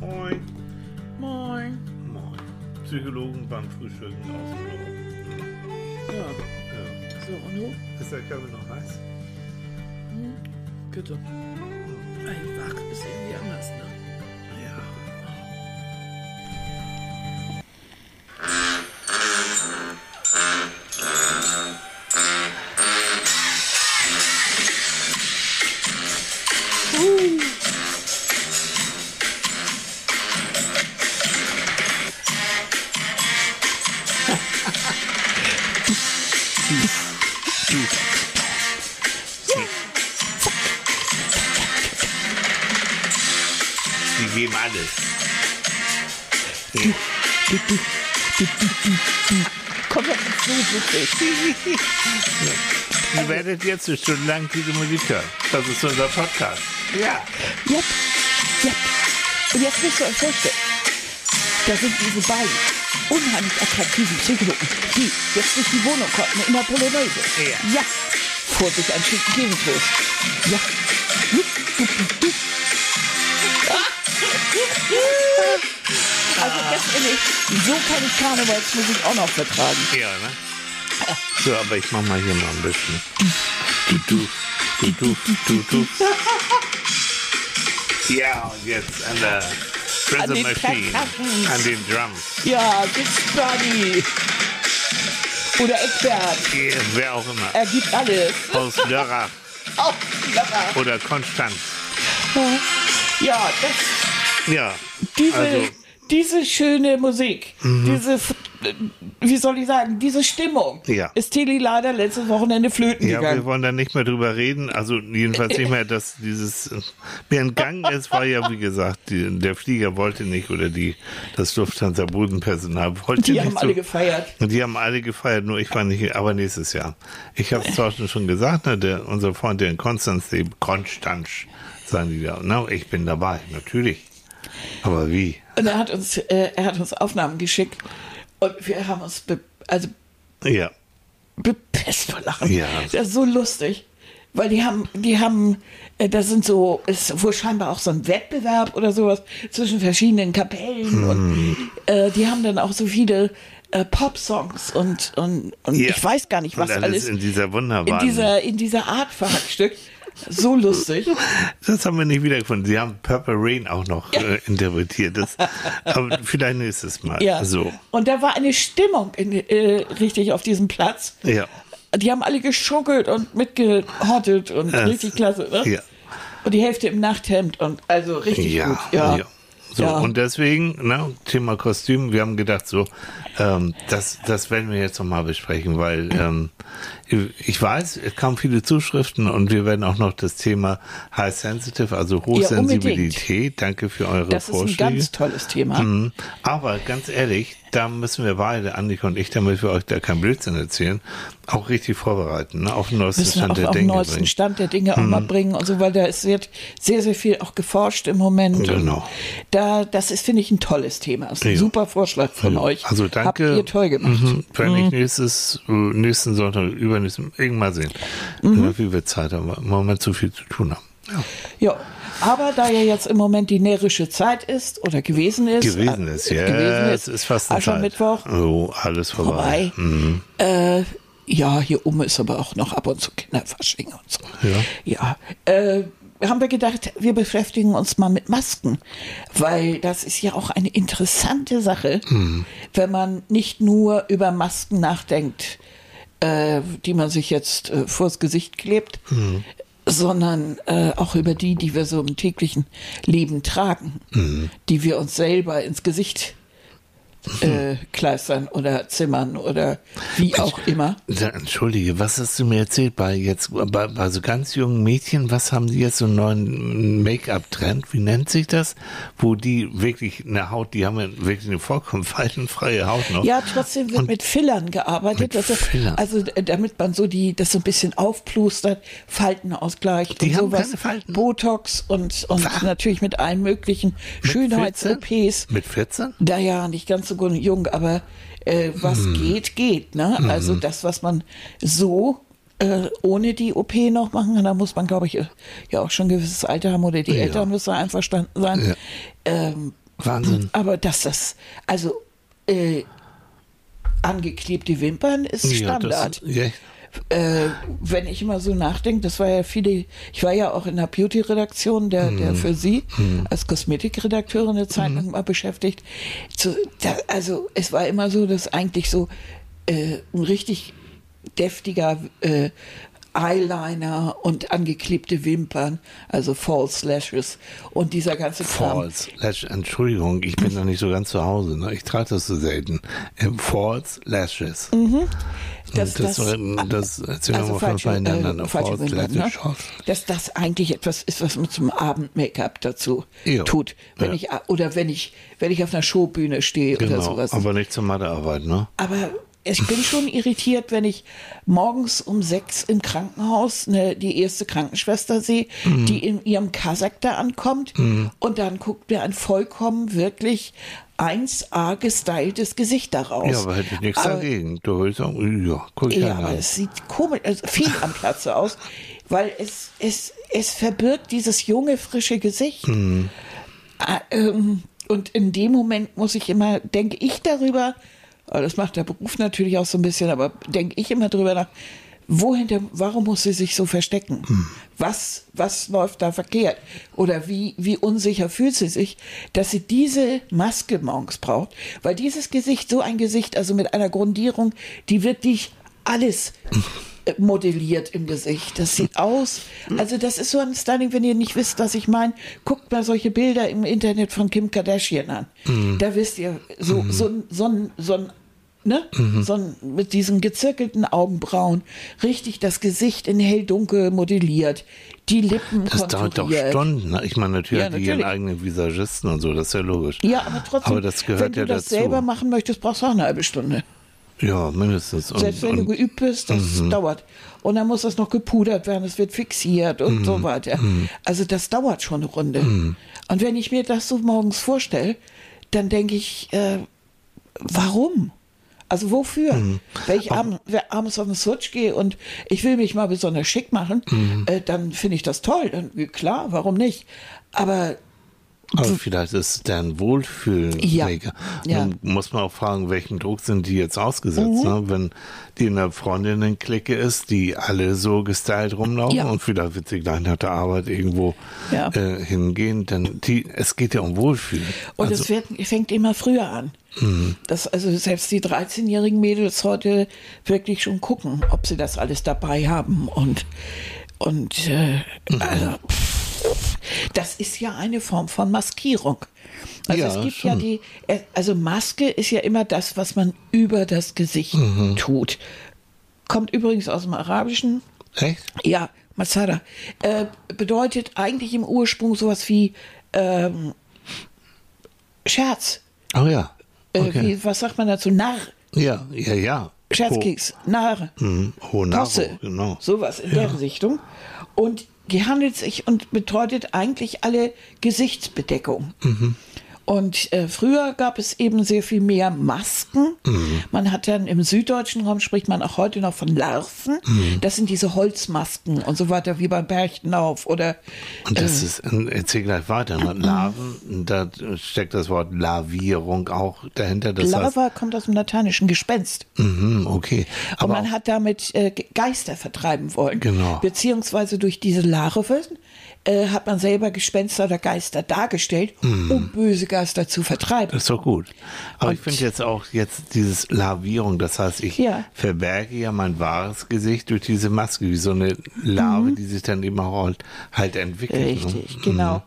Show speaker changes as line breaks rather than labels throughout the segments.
Moin.
Moin.
Moin. Psychologen beim Frühstücken aus dem Büro.
Ja,
Ja.
so, und du?
Ist der Körper noch heiß?
Bitte. Ein Wach ist irgendwie anders, ne?
Ihr werdet jetzt eine Stunde lang diese Musik hören. Das ist unser Podcast. Ja.
Yep, yep. Und jetzt müsst ihr euch vorstellen, da sind diese beiden unheimlich attraktiven Psychologen, die jetzt durch die Wohnung konnten in der Polonaise.
Ja.
Ja. Vor sich ein Schinken Käsetoast. Ja. Also ganz ehrlich, so kann ich Karnevalsmusik auch noch vertragen.
Ja, ne? So, aber ich mach mal hier mal ein bisschen. Du, du, du, du, du, du. Ja, und jetzt an der
An
Prison
den
Machine.
Percussions.
An den Drums.
Ja, Buddy. Oder Eckbert.
Ja, Wer auch immer.
Er gibt alles.
Aus Lörrach
Auch Lörrach.
oder Konstanz.
Ja, das,
Ja.
diese,
Also, Mhm.
diese schöne Musik, diese, f- äh, wie soll ich sagen, diese Stimmung
Ja.
ist Tilly leider letztes Wochenende flöten
ja, wir
gegangen.
wollen da nicht mehr drüber reden. Also jedenfalls nicht mehr, dass dieses äh, mir entgangen ist, war ja wie gesagt, die, der Flieger wollte nicht oder die das Lufthansa Bodenpersonal wollte
Die
nicht.
haben
so.
alle gefeiert.
Und die haben alle gefeiert, nur ich war nicht, aber nächstes Jahr. Ich habe es zwar schon gesagt, ne, der, unser Freund, der in Konstanz lebt, Konstanz, sagen die da. Na, ich bin dabei, natürlich. Aber wie?
Und er hat uns, äh, er hat uns Aufnahmen geschickt und wir haben uns, be also
Ja,
bepisst vor Lachen.
Ja.
Das ist so lustig. Weil die haben, die haben, äh, da sind so, ist wohl scheinbar auch so ein Wettbewerb oder sowas zwischen verschiedenen Kapellen
Hm.
und äh, die haben dann auch so viele äh, Pop-Songs und, und, und
ja.
ich weiß gar nicht, was
Und
alles
in dieser
in
wunderbaren.
dieser, in dieser Art verhackstückt. So lustig.
das haben wir nicht wiedergefunden. Sie haben Purple Rain auch noch äh, interpretiert. Das, aber vielleicht nächstes Mal.
Ja.
So.
Und da war eine Stimmung in, äh, richtig auf diesem Platz.
Ja.
Die haben alle geschuckelt und mitgehottet und
Äh,
richtig klasse, ne?
ja.
Und die Hälfte im Nachthemd und also richtig
Ja,
gut. Ja.
ja. So,
Ja.
und deswegen, ne, Thema Kostüm, wir haben gedacht, so, ähm, das, das werden wir jetzt nochmal besprechen, weil ähm, ich weiß, es kamen viele Zuschriften und wir werden auch noch das Thema High Sensitive, also Hochsensibilität, danke für eure
Das ist ein
Vorschläge.
ganz tolles Thema.
Mhm. Aber ganz ehrlich, da müssen wir beide, Annika und ich, damit wir euch da keinen Blödsinn erzählen, auch richtig vorbereiten, ne, auf den neuesten
Müssen
Stand
auch
der
auf den
Dinge
neuesten
bringen. Mhm.
Stand der Dinge auch mal bringen und so, weil da ist sehr, sehr, sehr viel auch geforscht im Moment.
Genau.
Da, das ist, finde ich, ein tolles Thema. Das ist ein
Ja.
super Vorschlag von euch.
Also danke.
Habt ihr toll gemacht.
Mhm. Wenn ich nächstes, äh, nächsten Sonntag, übernächsten, irgendwann mal sehen,
Mhm.
äh, wie wir Zeit haben, wir im Moment zu viel zu tun haben. Ja.
Ja, aber da ja jetzt im Moment die närrische Zeit ist oder gewesen ist.
Gewesen
äh,
ist, ja.
gewesen
es ist fast
Aschermittwoch.
Oh, alles vorbei. Mhm.
vorbei. Äh, ja, hier oben ist aber auch noch ab und zu Kinderfasching und so.
Ja.
Ja. Äh, haben wir gedacht, wir beschäftigen uns mal mit Masken, weil das ist ja auch eine interessante Sache,
Mhm.
wenn man nicht nur über Masken nachdenkt, äh, die man sich jetzt äh, vors Gesicht klebt,
Mhm.
sondern äh, auch über die, die wir so im täglichen Leben tragen,
Mhm.
die wir uns selber ins Gesicht äh, kleistern oder zimmern oder wie auch immer.
Entschuldige, was hast du mir erzählt bei jetzt bei, bei so ganz jungen Mädchen? Was haben die jetzt so einen neuen Make-up-Trend? Wie nennt sich das? Wo die wirklich eine Haut, die haben wirklich eine vollkommen faltenfreie Haut noch.
Ja, trotzdem wird
Und-
mit Fillern gearbeitet.
Mit
also,
Fillern.
also äh, damit man so die, das so ein bisschen aufplustert, Falten ausgleicht
Die
und
haben
sowas.
keine Falten?
Botox und, und
Was?
natürlich mit allen möglichen Schönheits-OPs.
Mit 14?
Da ja, nicht ganz so jung, aber äh, was
Hm.
geht, geht. Ne? Also das, was man so äh, ohne die OP noch machen kann, da muss man, glaube ich, äh, ja auch schon ein gewisses Alter haben oder die
Ja.
Eltern müssen einverstanden sein.
Ja.
Ähm,
Wahnsinn.
Aber dass das, also äh, angeklebte Wimpern ist
Ja,
Standard.
das, ja,
äh, wenn ich immer so nachdenke, das war ja viele, ich war ja auch in der Beauty-Redaktion, der, der für Sie als Kosmetikredakteurin eine Zeit lang mal beschäftigt. Zu, da, also es war immer so, dass eigentlich so äh, ein richtig deftiger äh, Eyeliner und angeklebte Wimpern, also False Lashes und dieser ganze Kram.
False Lash, Entschuldigung, ich bin da nicht so ganz zu Hause. Ne? Ich trage das so selten. Ähm, False Lashes.
Das,
das, das, das erzählen wir mal von
falsche, äh, falsche Wimpern, ne? Dass das eigentlich etwas ist, was man zum Abend-Make-up dazu
Ja.
tut. Wenn
Ja.
ich, oder wenn ich, wenn ich auf einer Showbühne stehe oder
Genau,
sowas.
aber nicht zur Mathearbeit, ne?
Aber ich bin schon irritiert, wenn ich morgens um sechs im Krankenhaus ne, die erste Krankenschwester sehe,
Mhm.
die in ihrem Kasach da ankommt und dann guckt mir ein vollkommen wirklich 1A gestyltes Gesicht daraus.
Ja, aber hätte ich nichts
Aber-
dagegen. Du würdest sagen, ja, guck
ja, aber
an.
es sieht komisch, also viel am Platze aus, weil es, es, es verbirgt dieses junge, frische Gesicht.
Mhm.
Ah, ähm, Und in dem Moment muss ich immer, denke ich darüber, aber das macht der Beruf natürlich auch so ein bisschen, aber denke ich immer drüber nach, wohinter, warum muss sie sich so verstecken?
Hm.
Was, was läuft da verkehrt? Oder wie, wie unsicher fühlt sie sich, dass sie diese Maske morgens braucht? Weil dieses Gesicht, so ein Gesicht, also mit einer Grundierung, die wirklich alles äh, modelliert im Gesicht. Das sieht aus, also das ist so ein Styling, wenn ihr nicht wisst, was ich meine, guckt mal solche Bilder im Internet von Kim Kardashian an. Da wisst ihr, so, so, ein- so ein, so ein Ne? So ein, mit diesen gezirkelten Augenbrauen, richtig das Gesicht in hell-dunkel modelliert, die Lippen
Das dauert doch. Stunden. Ne? Ich meine, natürlich
Ja,
hat die ihren
natürlich.
eigenen Visagisten und so, das ist ja logisch.
Ja, aber trotzdem,
Aber das gehört
wenn du
ja
das
dazu.
selber machen möchtest, brauchst du auch eine halbe Stunde.
Ja, mindestens. Und,
Selbst wenn du
und, Mhm.
geübt bist, das dauert. Und dann muss das noch gepudert werden, es wird fixiert
Mhm.
und so weiter. Also das dauert schon eine Runde. Und wenn ich mir das so morgens vorstelle, dann denke ich, äh, warum? Also wofür?
Mhm.
Wenn ich abends, wer- abends auf den Switch gehe und ich will mich mal besonders schick machen,
Mhm.
äh, dann finde ich das toll. Dann, klar, warum nicht? Aber
aber vielleicht ist es deren Wohlfühlmaker.
Ja, ja.
Muss man auch fragen, welchen Druck sind die jetzt ausgesetzt?
Mhm.
Ne? Wenn die in der Freundinnen-Clique ist, die alle so gestylt rumlaufen
Ja.
und vielleicht wird sie gleich nach der Arbeit irgendwo
Ja.
äh, hingehen, dann die, es geht ja um Wohlfühl.
Und
also,
es wird, fängt immer früher an. Dass also selbst die 13-jährigen Mädels heute wirklich schon gucken, ob sie das alles dabei haben. Und, und äh, also, pff, das ist ja eine Form von Maskierung. Also
Ja,
es gibt ja
schon.
die, äh, also Maske ist ja immer das, was man über das Gesicht tut. Kommt übrigens aus dem Arabischen,
echt?
ja, Masada. Äh, bedeutet eigentlich im Ursprung sowas wie ähm, Scherz.
Oh ja.
Äh,
Okay.
wie, was sagt man dazu? Narr.
ja, ja, ja.
Scherzkeks. Narr.
Mhm. Honaro,
Posse.
genau.
Sowas in der Richtung. Und gehandelt sich und bedeutet eigentlich alle Gesichtsbedeckung.
Mhm.
Und äh, früher gab es eben sehr viel mehr Masken.
Mhm.
Man hat dann im süddeutschen Raum spricht man auch heute noch von Larven.
Mhm.
Das sind diese Holzmasken und so weiter, wie beim Berchtenlauf oder
Und
Äh.
das ist, erzähl gleich weiter, ne? Larven, da steckt das Wort Lavierung auch dahinter. Das heißt,
Lava kommt aus dem lateinischen Gespenst.
mhm, okay.
Und
Aber
man hat damit äh, Ge- Geister vertreiben wollen.
Genau.
Beziehungsweise durch diese Larven äh, hat man selber Gespenster oder Geister dargestellt, um böse Geister zu vertreiben.
das ist doch gut. Aber ich
Und-
finde jetzt auch jetzt dieses Lavierung, das heißt, ich
Ja.
verberge ja mein wahres Gesicht durch diese Maske, wie so eine Larve, die sich dann eben halt, halt entwickelt.
Mhm. Richtig,
ne?
genau.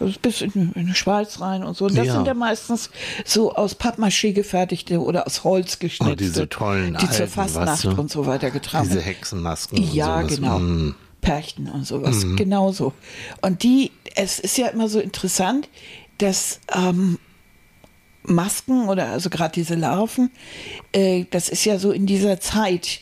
Also bis in, in die Schweiz rein und so. Und das
Ja.
sind ja meistens so aus Pappmaché gefertigte oder aus Holz geschnitzte.
Oh, diese tollen
Die zur
alten,
Fastnacht
weißt du?
und so weiter getragen.
Diese Hexenmasken. und
Ja,
sowas.
genau.
Mm.
Perchten und sowas, genauso. Und die, es ist ja immer so interessant, dass ähm, Masken oder also gerade diese Larven, äh, das ist ja so in dieser Zeit,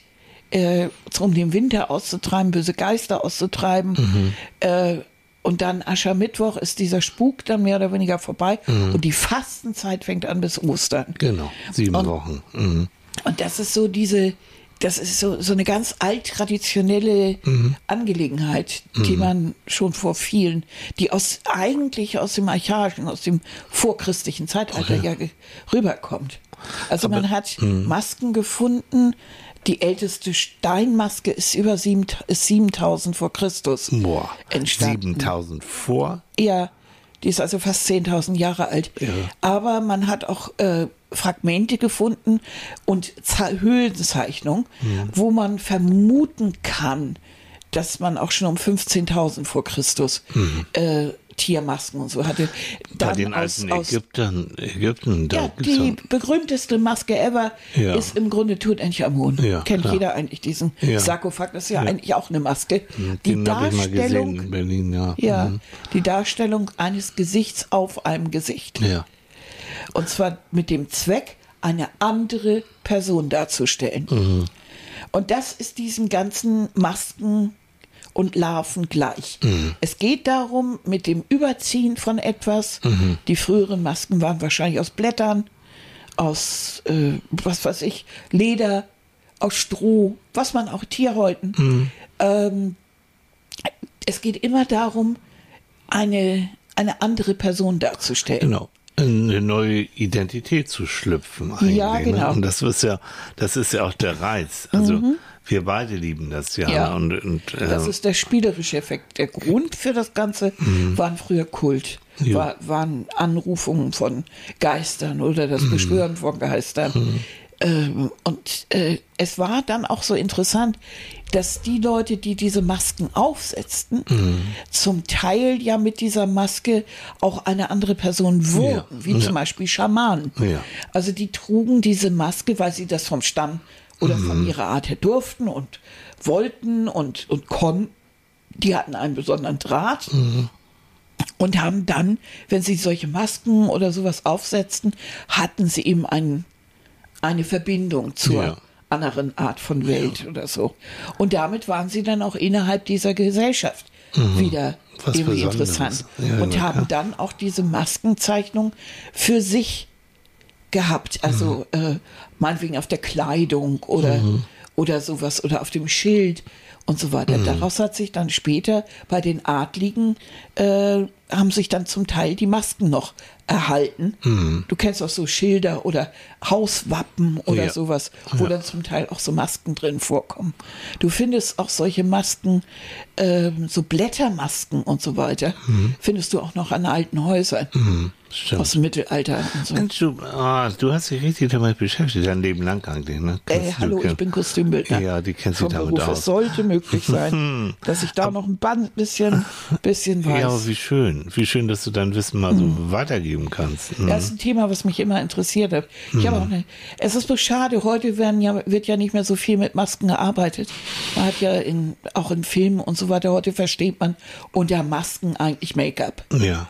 äh, um den Winter auszutreiben, böse Geister auszutreiben. Äh, und dann Aschermittwoch ist dieser Spuk dann mehr oder weniger vorbei und die Fastenzeit fängt an bis Ostern.
Genau, sieben
Und-
Wochen. Mhm.
Und das ist so diese, das ist so, so eine ganz alttraditionelle
Mhm.
Angelegenheit, die man schon vor vielen, die aus eigentlich aus dem archaischen, aus dem vorchristlichen Zeitalter ja ge- rüberkommt. Also man hat
mhm.
Masken gefunden. Die älteste Steinmaske ist über sieben, ist 7000 vor Christus
Boah,
entstanden.
7000 vor.
Ja, die ist also fast 10.000 Jahre alt. Aber man hat auch äh, Fragmente gefunden und Ze- Höhlenzeichnungen, wo man vermuten kann, dass man auch schon um 15.000 vor Christus äh, Tiermasken und so hatte.
Bei den
aus-
alten Ägyptern, Ägypten, da
ja, die berühmteste Maske ever
Ja.
ist im Grunde Tutanchamun.
Ja,
Kennt
klar.
jeder eigentlich diesen
Ja.
Sarkophag? Das ist ja, eigentlich auch eine Maske.
den
die
mal
Darstellung,
gesehen in Berlin, ja.
ja,
Mhm.
die Darstellung eines Gesichts auf einem Gesicht.
Ja.
Und zwar mit dem Zweck, eine andere Person darzustellen.
Mhm.
Und das ist diesen ganzen Masken und Larven gleich.
Mhm.
Es geht darum, mit dem Überziehen von etwas,
Mhm.
die früheren Masken waren wahrscheinlich aus Blättern, aus, äh, was weiß ich, Leder, aus Stroh, was man auch Tierhäuten.
Mhm.
Ähm, es geht immer darum, eine, eine andere Person darzustellen.
Genau. Eine neue Identität zu schlüpfen eigentlich.
Ja, genau. Mhm.
Ne? Und das ist ja, das ist ja auch der Reiz. Also wir beide lieben das ja.
Ja.
Und, und
Das
äh,
ist der spielerische Effekt. Der Grund für das Ganze waren früher Kult.
Mhm. Ja.
War, waren Anrufungen von Geistern oder
Mhm.
das Beschwören von Geistern. Ähm, und äh, es war dann auch so interessant, dass die Leute, die diese Masken aufsetzten,
Mhm.
zum Teil ja mit dieser Maske auch eine andere Person wurden,
Ja.
wie
Ja.
zum Beispiel Schamanen. Also die trugen diese Maske, weil sie das vom Stamm oder
Mhm.
von ihrer Art her durften und wollten und, und konnten. Die hatten einen besonderen Draht und haben dann, wenn sie solche Masken oder sowas aufsetzten, hatten sie eben einen, eine Verbindung zur
Ja.
anderen Art von Welt oder so. Und damit waren sie dann auch innerhalb dieser Gesellschaft wieder
Mhm. Was
irgendwie
Besonderes.
interessant.
Ja,
und haben dann auch diese Maskenzeichnung für sich gehabt. Also
Mhm.
äh, meinetwegen auf der Kleidung oder, oder sowas oder auf dem Schild und so weiter.
Mhm.
Daraus hat sich dann später bei den Adligen äh, haben sich dann zum Teil die Masken noch erhalten.
Mhm.
Du kennst auch so Schilder oder Hauswappen oder
Ja.
sowas, wo dann zum Teil auch so Masken drin vorkommen. Du findest auch solche Masken, ähm, so Blättermasken und so weiter, findest du auch noch an alten Häusern
Mhm. Stimmt.
aus dem Mittelalter so.
Du, ah, du hast dich richtig damit beschäftigt, dein Leben lang eigentlich. Ne?
Ey, hallo, ich bin Kostümbildner.
Ja, die kennst du damit
Beruf.
aus.
Es sollte möglich sein, dass ich da noch ein bisschen, bisschen weiß.
Ja, wie schön. Wie schön, dass du dein Wissen mal so weitergeben kannst. Mhm.
Das ist ein Thema, was mich immer interessiert hat. Ich habe auch eine, es ist so schade, heute werden ja, wird ja nicht mehr so viel mit Masken gearbeitet. Man hat ja in, auch in Filmen und so weiter, heute versteht man unter Masken eigentlich Make-up.
Ja.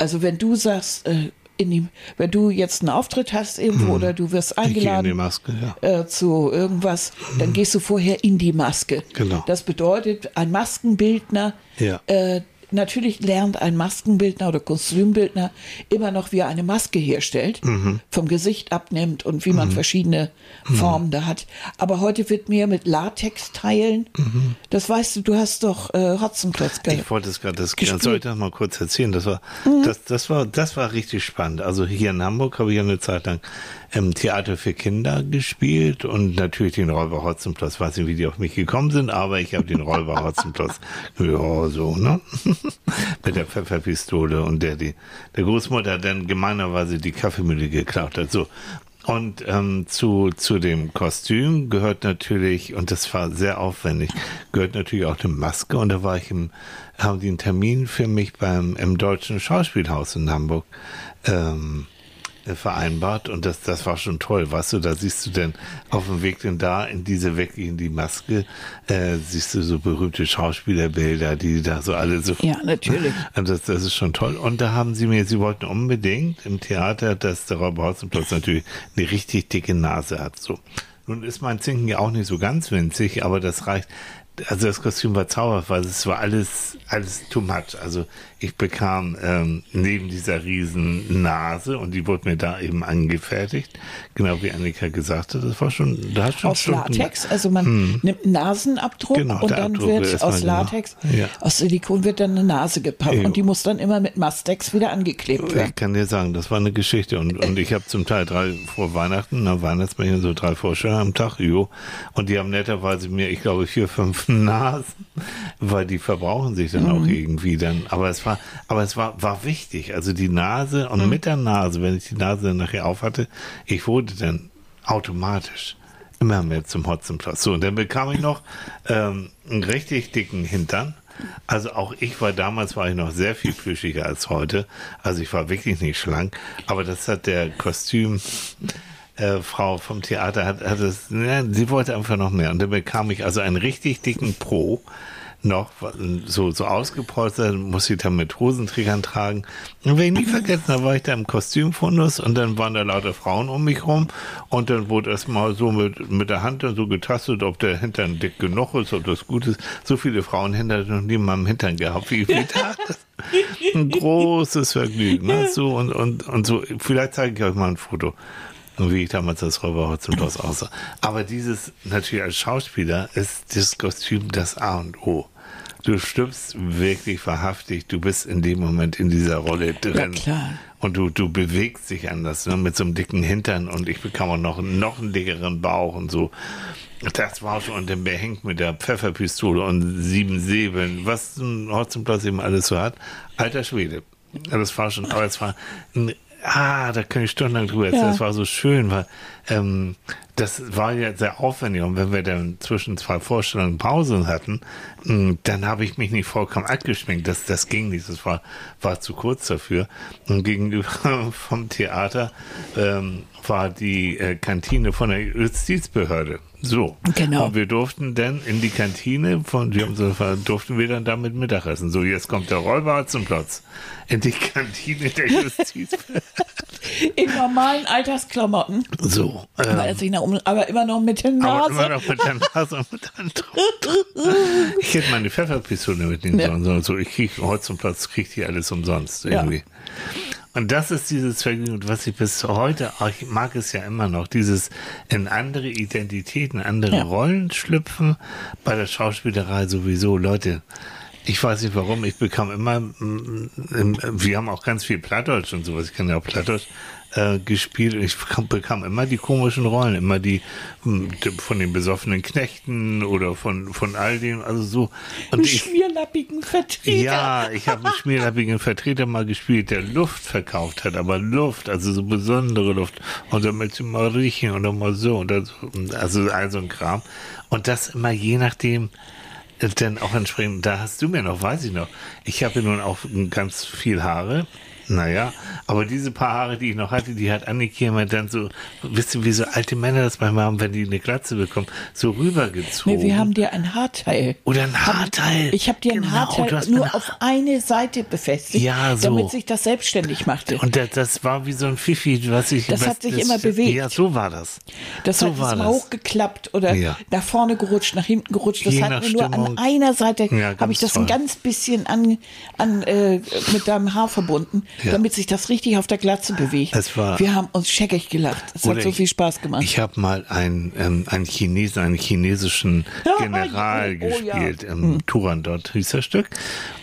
Also wenn du sagst, äh, in die, wenn du jetzt einen Auftritt hast irgendwo oder du wirst eingeladen
Maske, ja.
äh, zu irgendwas, dann gehst du vorher in die Maske.
Genau.
Das bedeutet, ein Maskenbildner,
Ja.
äh, natürlich lernt ein Maskenbildner oder Kostümbildner immer noch, wie er eine Maske herstellt,
Mhm.
vom Gesicht abnimmt und wie man verschiedene Formen da hat. Aber heute wird mehr mit Latexteilen. Das weißt du, du hast doch äh, Hotzenplotz
Mhm. Ich wollte es gerade, das soll ich das mal kurz erzählen. Das war, das, das war, das war richtig spannend. Also hier in Hamburg habe ich ja eine Zeit lang im Theater für Kinder gespielt und natürlich den Räuber Hotzenplotz. Weiß nicht, wie die auf mich gekommen sind, aber ich habe den Räuber Hotzenplotz. Ja, so, ne? Mit der Pfefferpistole und der, die, der Großmutter dann gemeinerweise die Kaffeemühle geklaut hat. So. Und ähm, zu, zu dem Kostüm gehört natürlich, und das war sehr aufwendig, gehört natürlich auch eine Maske. Und da war ich im, haben die einen Termin für mich beim im Deutschen Schauspielhaus in Hamburg ähm, äh, vereinbart und das, das war schon toll, weißt du, da siehst du denn auf dem Weg denn da in diese wirklich in die Maske, äh, siehst du so berühmte Schauspielerbilder, die da so alle so
Ja, natürlich.
und das, das ist schon toll. Und da haben sie mir, sie wollten unbedingt im Theater, dass der Räuber Hotzenplotz natürlich eine richtig dicke Nase hat. So. Nun ist mein Zinken ja auch nicht so ganz winzig, aber das reicht. Also das Kostüm war zauberhaft, weil es war alles, alles too much. Also ich bekam ähm, neben dieser riesen Nase und die wurde mir da eben angefertigt, genau wie Annika gesagt hat, das war schon, da hat schon
aus
Stunden-
Latex, also man
Hm.
nimmt einen Nasenabdruck
Genau,
und dann
Abdruck
wird aus. Latex,
Ja.
aus Silikon wird dann eine Nase gepappt
Ja.
und die muss dann immer mit Mastex wieder angeklebt werden.
Ich kann dir sagen, das war eine Geschichte und, und ich habe zum Teil drei vor Weihnachten, na Weihnachtsmärchen, so drei Vorstellungen am Tag, jo. Und die haben netterweise mir, ich glaube, vier, fünf Nasen, weil die verbrauchen sich dann auch irgendwie dann. Aber es war, aber es war, war wichtig. Also die Nase und mit der Nase, wenn ich die Nase dann nachher auf hatte, ich wurde dann automatisch immer mehr zum Hotzenplatz. So, und dann bekam ich noch ähm, einen richtig dicken Hintern. Also auch ich war damals war ich noch sehr viel plüschiger als heute. Also ich war wirklich nicht schlank. Aber das hat der Kostüm äh, Frau vom Theater hat, hat es, ja, sie wollte einfach noch mehr. Und dann bekam ich also einen richtig dicken Pro noch so, so ausgepolstert, muss ich dann mit Hosenträgern tragen. Und wenn ich nie vergessen, da war ich da im Kostümfundus und dann waren da lauter Frauen um mich rum und dann wurde erst mal so mit, mit der Hand dann so getastet, ob der Hintern dick genug ist, ob das gut ist. So viele Frauenhände hatte ich noch nie in meinem Hintern gehabt, wie ich da. Ein großes Vergnügen. Ne? So und, und, und so, vielleicht zeige ich euch mal ein Foto und wie ich damals als Räuberhaus zum Schloss aussah. Aber dieses, natürlich als Schauspieler, ist das Kostüm das A und O. Du stirbst wirklich wahrhaftig, du bist in dem Moment in dieser Rolle drin.
klar.
Und du, du bewegst dich anders, ne, mit so einem dicken Hintern und ich bekam auch noch, noch einen dickeren Bauch und so. Das war schon, und dann behängt mit der Pfefferpistole und sieben Säbeln, was ein Hotzenplatz eben alles so hat. Alter Schwede. Ja, Das war schon, aber es war ein Ah, da kann ich stundenlang drüber erzählen.
Ja.
Das war so schön, weil ähm, das war ja sehr aufwendig. Und wenn wir dann zwischen zwei Vorstellungen Pausen hatten, mh, dann habe ich mich nicht vollkommen abgeschminkt. Das, das ging nicht. Das war, war zu kurz dafür. Und gegenüber vom Theater ähm, war die äh, Kantine von der Justizbehörde. So.
Genau.
Und wir durften dann in die Kantine von, so, durften wir dann damit Mittagessen. So, jetzt kommt der Rollbart zum Platz. In die Kantine der Justizbehörde.
In normalen Altersklamotten,
So.
aber,
Ähm,
um, aber immer noch mit der
aber
Nase.
immer noch mit der Nase und mit der Hand Ich hätte meine Pfefferpistole mitnehmen
Ja.
sollen. So, ich krieg heute zum Platz, krieg die alles umsonst irgendwie. Und das ist dieses Vergnügen, was ich bis heute, auch ich mag es ja immer noch, dieses in andere Identitäten, andere
Ja.
Rollen schlüpfen, bei der Schauspielerei sowieso. Leute, ich weiß nicht warum, ich bekam immer, mm, im- wir haben auch ganz viel Plattdeutsch und sowas, ich kann ja auch Plattdeutsch äh, gespielt und ich bekam, bekam immer die komischen Rollen, immer die, von den besoffenen Knechten oder von, von all dem, also so. Und
Einen
ich,
schmierlappigen Vertreter.
ja, ich habe einen schmierlappigen Vertreter mal gespielt, der Luft verkauft hat, aber Luft, also so besondere Luft. Und dann möchte ich mal riechen oder mal so und dann so, also all so ein Kram. Und das immer je nachdem, dann auch entsprechend, da hast du mir noch, weiß ich noch, ich habe nun auch ganz viel Haare. Naja, aber diese paar Haare, die ich noch hatte, die hat Annike immer dann so, wisst ihr, wie so alte Männer das manchmal haben, wenn die eine Glatze bekommen, so rübergezogen.
Nee, wir haben dir ein Haarteil.
Oder ein Haarteil.
Ich habe dir ein
Genau, du
Haarteil nur
mir-
auf eine Seite befestigt,
Ja, so.
damit sich das selbstständig machte.
Und das, das war wie so ein Fifi, was ich.
Das
was,
hat sich immer bewegt.
Ja, so war das.
Das
so
hat
war das.
hochgeklappt oder
Ja.
nach vorne gerutscht, nach hinten gerutscht. Das
Je
hat mir nur
Stimmung.
an einer Seite,
Ja,
habe ich das
toll.
ein ganz bisschen an, an äh, mit deinem Haar verbunden,
Ja.
damit sich das richtig auf der Glatze bewegt.
Es war-
Wir haben uns scheckig gelacht. Es hat so
ich-
viel Spaß gemacht.
Ich habe mal einen, ähm, einen Chinesen, einen chinesischen
Ja,
General
oh, oh, ja.
gespielt. Ähm, Turandot hieß das Stück.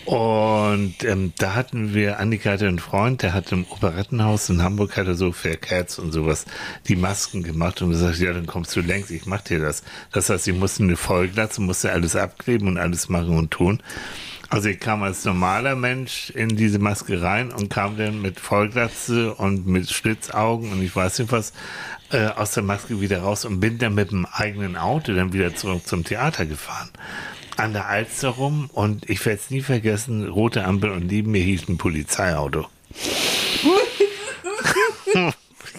Und ähm, da hatten wir, Annika hatte einen Freund, der hat im Operettenhaus in Hamburg, hat er so für Cats und sowas die Masken gemacht und gesagt, ja, dann kommst du längst, ich mach dir das. Das heißt, sie mussten eine Vollglatze, musste alles abkleben und alles machen und tun. Also ich kam als normaler Mensch in diese Maske rein und kam dann mit Vollglatze und mit Schlitzaugen und ich weiß nicht was äh, aus der Maske wieder raus und bin dann mit dem eigenen Auto dann wieder zurück zum Theater gefahren. An der Alster rum und ich werde es nie vergessen, rote Ampel und neben mir hielt ein Polizeiauto.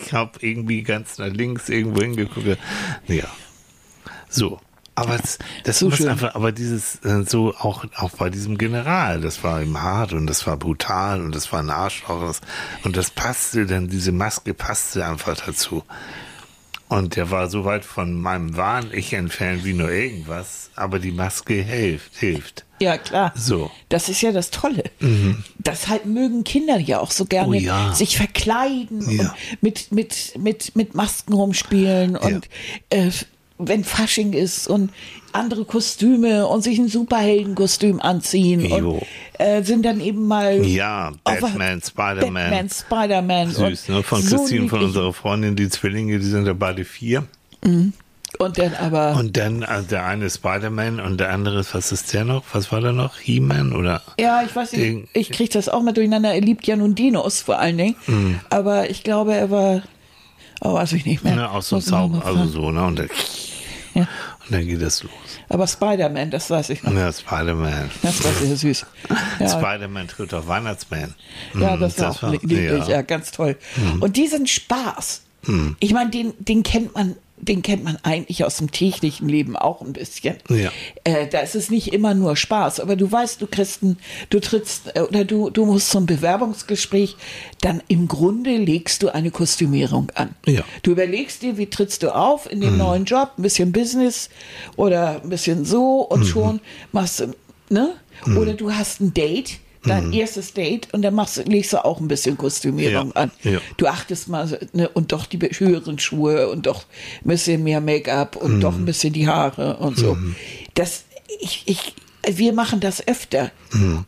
ich habe irgendwie ganz nach links irgendwo hingeguckt. Ja. So. Aber das, das
So schön.
einfach, aber dieses, äh, so auch, auch bei diesem General, das war ihm hart und das war brutal und das war ein Arschloch und das, und das passte dann, diese Maske passte einfach dazu. Und der war so weit von meinem wahren Ich entfernt wie nur irgendwas, aber die Maske hilft, hilft.
Ja, klar.
So.
Das ist ja das Tolle. Das halt mögen Kinder ja auch so gerne
Oh ja.
sich verkleiden
Ja.
und mit, mit, mit, mit Masken rumspielen und äh, wenn Fasching ist und andere Kostüme und sich ein Superheldenkostüm anziehen
Jo.
und äh, sind dann eben mal
Ja, Batman, Spider-Man.
Batman, Spider-Man.
Süß, ne? Von
so
Christine, von unserer Freundin, die Zwillinge, die sind ja beide vier.
Und dann aber
Und dann äh, der eine ist Spider-Man und der andere, ist- was ist der noch? Was war der noch? He-Man oder?
Ja, ich weiß nicht, ich kriege das auch mal durcheinander. Er liebt ja nun Dinos vor allen Dingen.
Mhm.
Aber ich glaube, er war, oh, weiß ich nicht mehr.
Ne, aus
mal
Zauber, also so, ne? Und dann,
Ja.
und dann geht das los.
Aber Spider-Man, das weiß ich noch.
Ja, Spider-Man.
Das war sehr süß. Ja,
Spider-Man trifft auf Weihnachtsman.
ja
Mhm,
das war auch lieblich, ja.
ja. Mhm.
ganz toll. Und diesen Spaß, ich meine, den, den kennt man. Den kennt man eigentlich aus dem täglichen Leben auch ein bisschen.
Ja.
Äh, da ist es nicht immer nur Spaß, aber du weißt, du kriegst ein, du trittst äh, oder du, du musst zum Bewerbungsgespräch, dann im Grunde legst du eine Kostümierung an.
Ja.
Du überlegst dir, wie trittst du auf in dem neuen Job, ein bisschen Business oder ein bisschen so und schon machst du, ne? Oder du hast ein Date, dein erstes Date und dann machst du, legst du auch ein bisschen Kostümierung
Ja,
an.
ja.
Du achtest mal, ne, und doch die höheren Schuhe und doch ein bisschen mehr Make-up und doch ein bisschen die Haare und so. Das, ich, ich, wir machen das öfter.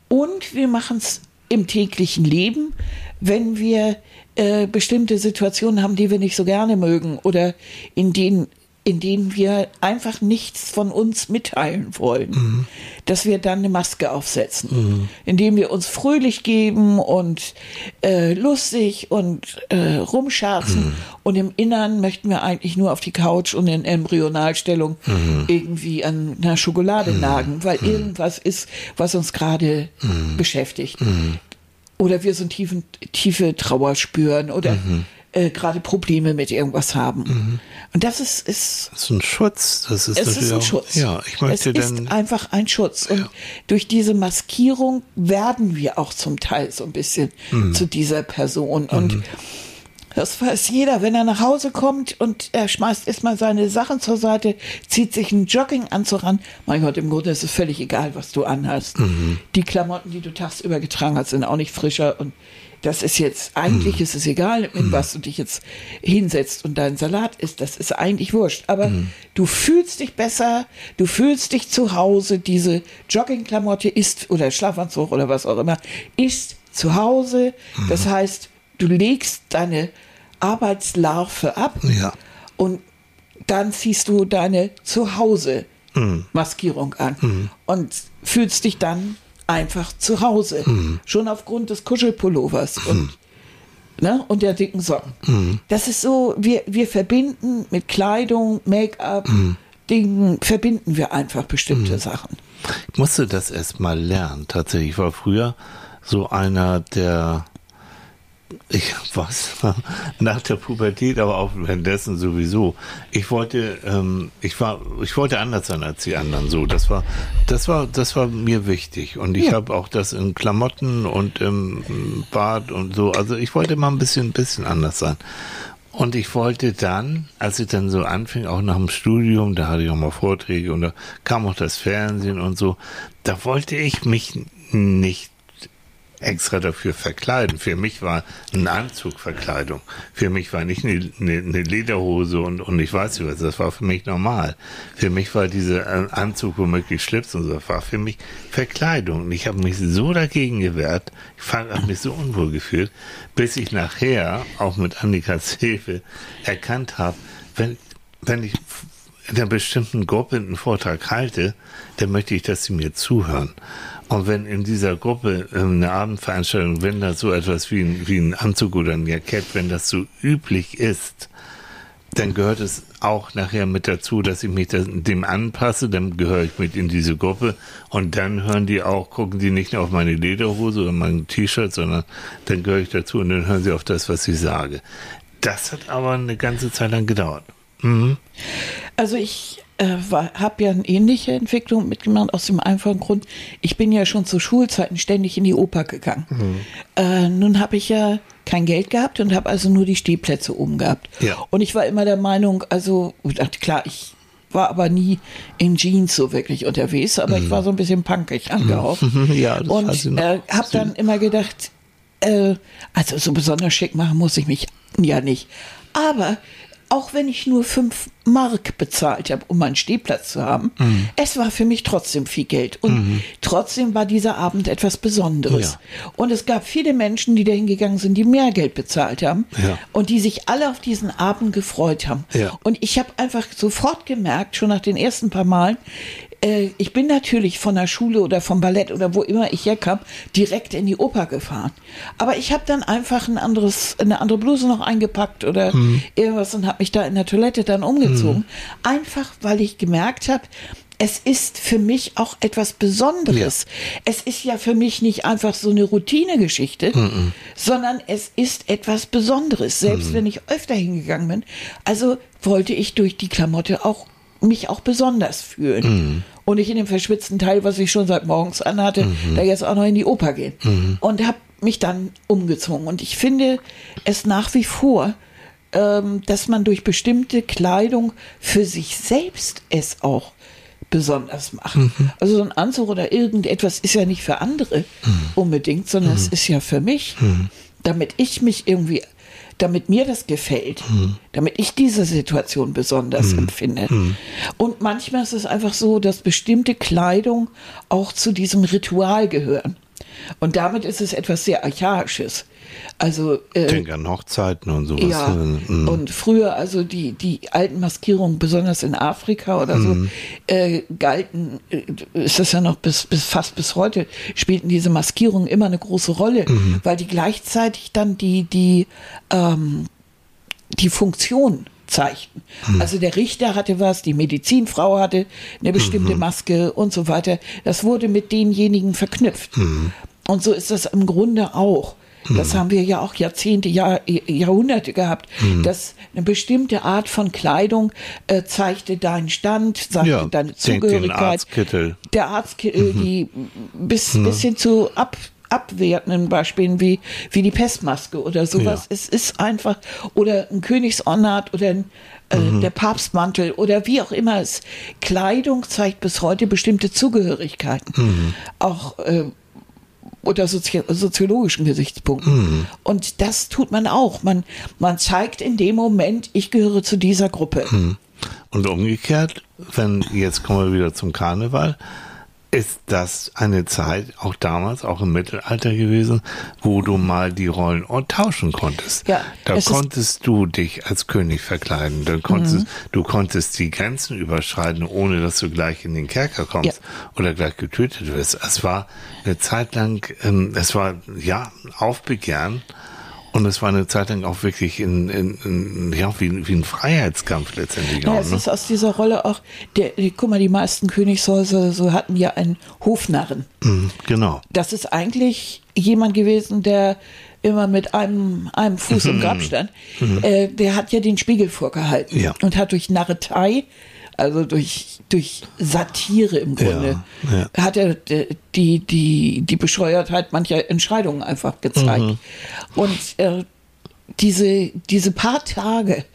Und wir machen es im täglichen Leben, wenn wir äh, bestimmte Situationen haben, die wir nicht so gerne mögen oder in denen in denen wir einfach nichts von uns mitteilen wollen, dass wir dann eine Maske aufsetzen, indem wir uns fröhlich geben und äh, lustig und äh, rumscherzen und im Innern möchten wir eigentlich nur auf die Couch und in Embryonalstellung irgendwie an einer Schokolade nagen, weil irgendwas ist, was uns gerade beschäftigt. Oder wir so tiefen, tiefe Trauer spüren oder äh, gerade Probleme mit irgendwas haben. Und das ist, ist
Das ist ein Schutz. Das ist
es ist ein
auch,
Schutz.
Ja, ich möchte
es ist einfach ein Schutz. Und durch diese Maskierung werden wir auch zum Teil so ein bisschen
Mhm.
zu dieser Person. Und das weiß jeder, wenn er nach Hause kommt und er schmeißt erstmal seine Sachen zur Seite, zieht sich einen Jogginganzug an. Mein Gott, im Grunde ist es völlig egal, was du anhast.
Mhm.
Die Klamotten, die du tagsüber getragen hast, sind auch nicht frischer. Und das ist jetzt, eigentlich
Mhm.
ist es egal, mit was du dich jetzt hinsetzt und dein Salat isst. Das ist eigentlich wurscht. Aber
Mhm.
du fühlst dich besser, du fühlst dich zu Hause. Diese Joggingklamotte ist, oder Schlafanzug oder was auch immer, ist zu Hause. Das heißt, du legst deine Arbeitslarve ab
Ja.
und dann ziehst du deine Zuhause Maskierung an und fühlst dich dann einfach zu Hause. Schon aufgrund des Kuschelpullovers und, ne, und der dicken Socken. Das ist so, wir, wir verbinden mit Kleidung, Make-up, Dingen, verbinden wir einfach bestimmte Sachen.
Ich musste das erst mal lernen. Tatsächlich, ich war früher so einer, der ich was nach der Pubertät, aber auch währenddessen sowieso. Ich wollte, ähm, ich war, ich wollte anders sein als die anderen. So, das war, das war, das war mir wichtig. Und ich
Ja.
habe auch das in Klamotten und im Bad und so. Also ich wollte mal ein bisschen, bisschen anders sein. Und ich wollte dann, als ich dann so anfing, auch nach dem Studium, da hatte ich auch mal Vorträge und da kam auch das Fernsehen und so, da wollte ich mich nicht extra dafür verkleiden. Für mich war ein Anzug Verkleidung. Für mich war nicht eine, eine, eine Lederhose und, und ich weiß nicht was, das war für mich normal. Für mich war dieser äh, Anzug womöglich Schlips und so, das war für mich Verkleidung. Und ich habe mich so dagegen gewehrt, ich habe mich so unwohl gefühlt, bis ich nachher, auch mit Annikas Hilfe, erkannt habe, wenn, wenn ich einer bestimmten Gruppe einen Vortrag halte, dann möchte ich, dass sie mir zuhören. Und wenn in dieser Gruppe ähm, eine Abendveranstaltung, wenn da so etwas wie ein, wie ein Anzug oder ein Jackett, wenn das so üblich ist, dann gehört es auch nachher mit dazu, dass ich mich das, dem anpasse, dann gehöre ich mit in diese Gruppe und dann hören die auch, gucken die nicht auf meine Lederhose oder mein T-Shirt, sondern dann gehöre ich dazu und dann hören sie auf das, was ich sage. Das hat aber eine ganze Zeit lang gedauert. Mhm.
Also ich äh, habe ja eine ähnliche Entwicklung mitgemacht aus dem einfachen Grund, ich bin ja schon zu Schulzeiten ständig in die Oper gegangen. Äh, nun habe ich ja kein Geld gehabt und habe also nur die Stehplätze oben gehabt.
Ja.
Und ich war immer der Meinung, also klar, ich war aber nie in Jeans so wirklich unterwegs, aber ich war so ein bisschen punkig angehaucht.
Mhm, ja, das
und äh, habe dann immer gedacht, äh, also so besonders schick machen muss ich mich ja nicht. Aber auch wenn ich nur fünf Mark bezahlt habe, um einen Stehplatz zu haben,
Mhm.
es war für mich trotzdem viel Geld. Und trotzdem war dieser Abend etwas Besonderes. Und es gab viele Menschen, die dahin gegangen sind, die mehr Geld bezahlt haben
Ja.
und die sich alle auf diesen Abend gefreut haben.
Ja.
Und ich habe einfach sofort gemerkt, schon nach den ersten paar Malen, äh, ich bin natürlich von der Schule oder vom Ballett oder wo immer ich herkam, direkt in die Oper gefahren. Aber ich habe dann einfach ein anderes, eine andere Bluse noch eingepackt oder irgendwas und habe mich da in der Toilette dann umgezogen. Einfach, weil ich gemerkt habe, es ist für mich auch etwas Besonderes. Es ist ja für mich nicht einfach so eine Routinegeschichte, sondern es ist etwas Besonderes, selbst wenn ich öfter hingegangen bin. Also wollte ich durch die Klamotte auch mich auch besonders fühlen. Und nicht in dem verschwitzten Teil, was ich schon seit morgens anhatte, da jetzt auch noch in die Oper gehen. Und habe mich dann umgezogen. Und ich finde es nach wie vor, ähm, dass man durch bestimmte Kleidung für sich selbst es auch besonders macht. Also so ein Anzug oder irgendetwas ist ja nicht für andere unbedingt, sondern es ist ja für mich, damit ich mich irgendwie, damit mir das gefällt, damit ich diese Situation besonders empfinde. Und manchmal ist es einfach so, dass bestimmte Kleidung auch zu diesem Ritual gehören. Und damit ist es etwas sehr Archaisches. Also äh,
Denk an Hochzeiten und sowas.
ja,
Mhm.
und früher, also die, die alten Maskierungen, besonders in Afrika oder so, äh, galten, äh, ist das ja noch bis, bis fast bis heute, spielten diese Maskierungen immer eine große Rolle, weil die gleichzeitig dann die, die, ähm, die Funktion zeigten. Also der Richter hatte was, die Medizinfrau hatte eine bestimmte Maske und so weiter. Das wurde mit denjenigen verknüpft. Und so ist das im Grunde auch. Das haben wir ja auch Jahrzehnte, Jahr, Jahrhunderte gehabt, dass eine bestimmte Art von Kleidung äh, zeigte deinen Stand, sagte
Ja,
deine
denk den
Zugehörigkeit.
Arztkittel.
Der Arzt, äh, die bis, bis hin zu ab, abwertenden Beispielen wie, wie die Pestmaske oder sowas.
Ja.
Es ist einfach, oder ein Königsornat oder ein, äh, der Papstmantel oder wie auch immer es. Kleidung zeigt bis heute bestimmte Zugehörigkeiten. Auch äh, unter Sozi soziologischen Gesichtspunkten. Und das tut man auch. Man, man zeigt in dem Moment, ich gehöre zu dieser Gruppe.
Und umgekehrt, wenn, jetzt kommen wir wieder zum Karneval, ist das eine Zeit, auch damals, auch im Mittelalter gewesen, wo du mal die Rollen tauschen konntest.
Ja,
da konntest du dich als König verkleiden. Dann konntest, Du konntest die Grenzen überschreiten, ohne dass du gleich in den Kerker kommst oder gleich getötet wirst. Es war eine Zeit lang, ähm, es war ja Aufbegehren. Und es war eine Zeit lang auch wirklich in, in, in ja, wie, wie ein Freiheitskampf letztendlich
Ja,
auch.
es
Ne?
ist aus dieser Rolle auch, der, die, guck mal, die meisten Königshäuser so hatten ja einen Hofnarren.
Mhm, Genau.
Das ist eigentlich jemand gewesen, der immer mit einem, einem Fuß im Grab stand. Äh, der hat ja den Spiegel vorgehalten
Ja.
und hat durch Narretei, also durch, durch Satire im Grunde,
Ja,
hat er die, die, die Bescheuertheit mancher Entscheidungen einfach gezeigt. Und äh, diese, diese paar Tage,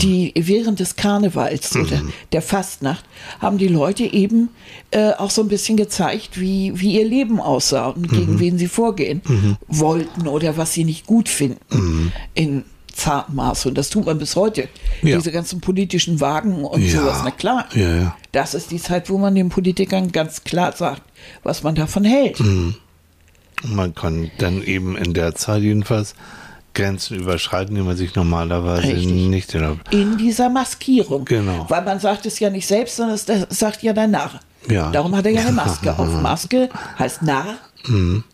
die während des Karnevals oder der Fastnacht, haben die Leute eben äh, auch so ein bisschen gezeigt, wie, wie ihr Leben aussah und gegen wen sie vorgehen wollten oder was sie nicht gut finden in zartem Maße. Und das tut man bis heute.
Ja.
Diese ganzen politischen Wagen und
Ja.
sowas, na klar.
Ja.
Das ist die Zeit, wo man den Politikern ganz klar sagt, was man davon hält.
Und man kann dann eben in der Zeit jedenfalls Grenzen überschreiten, die man sich normalerweise
Richtig.
nicht erlaubt.
In dieser Maskierung.
Genau.
Weil man sagt es ja nicht selbst, sondern es sagt ja der Narr.
Ja.
Darum hat er ja eine Maske auf. Maske heißt Narr,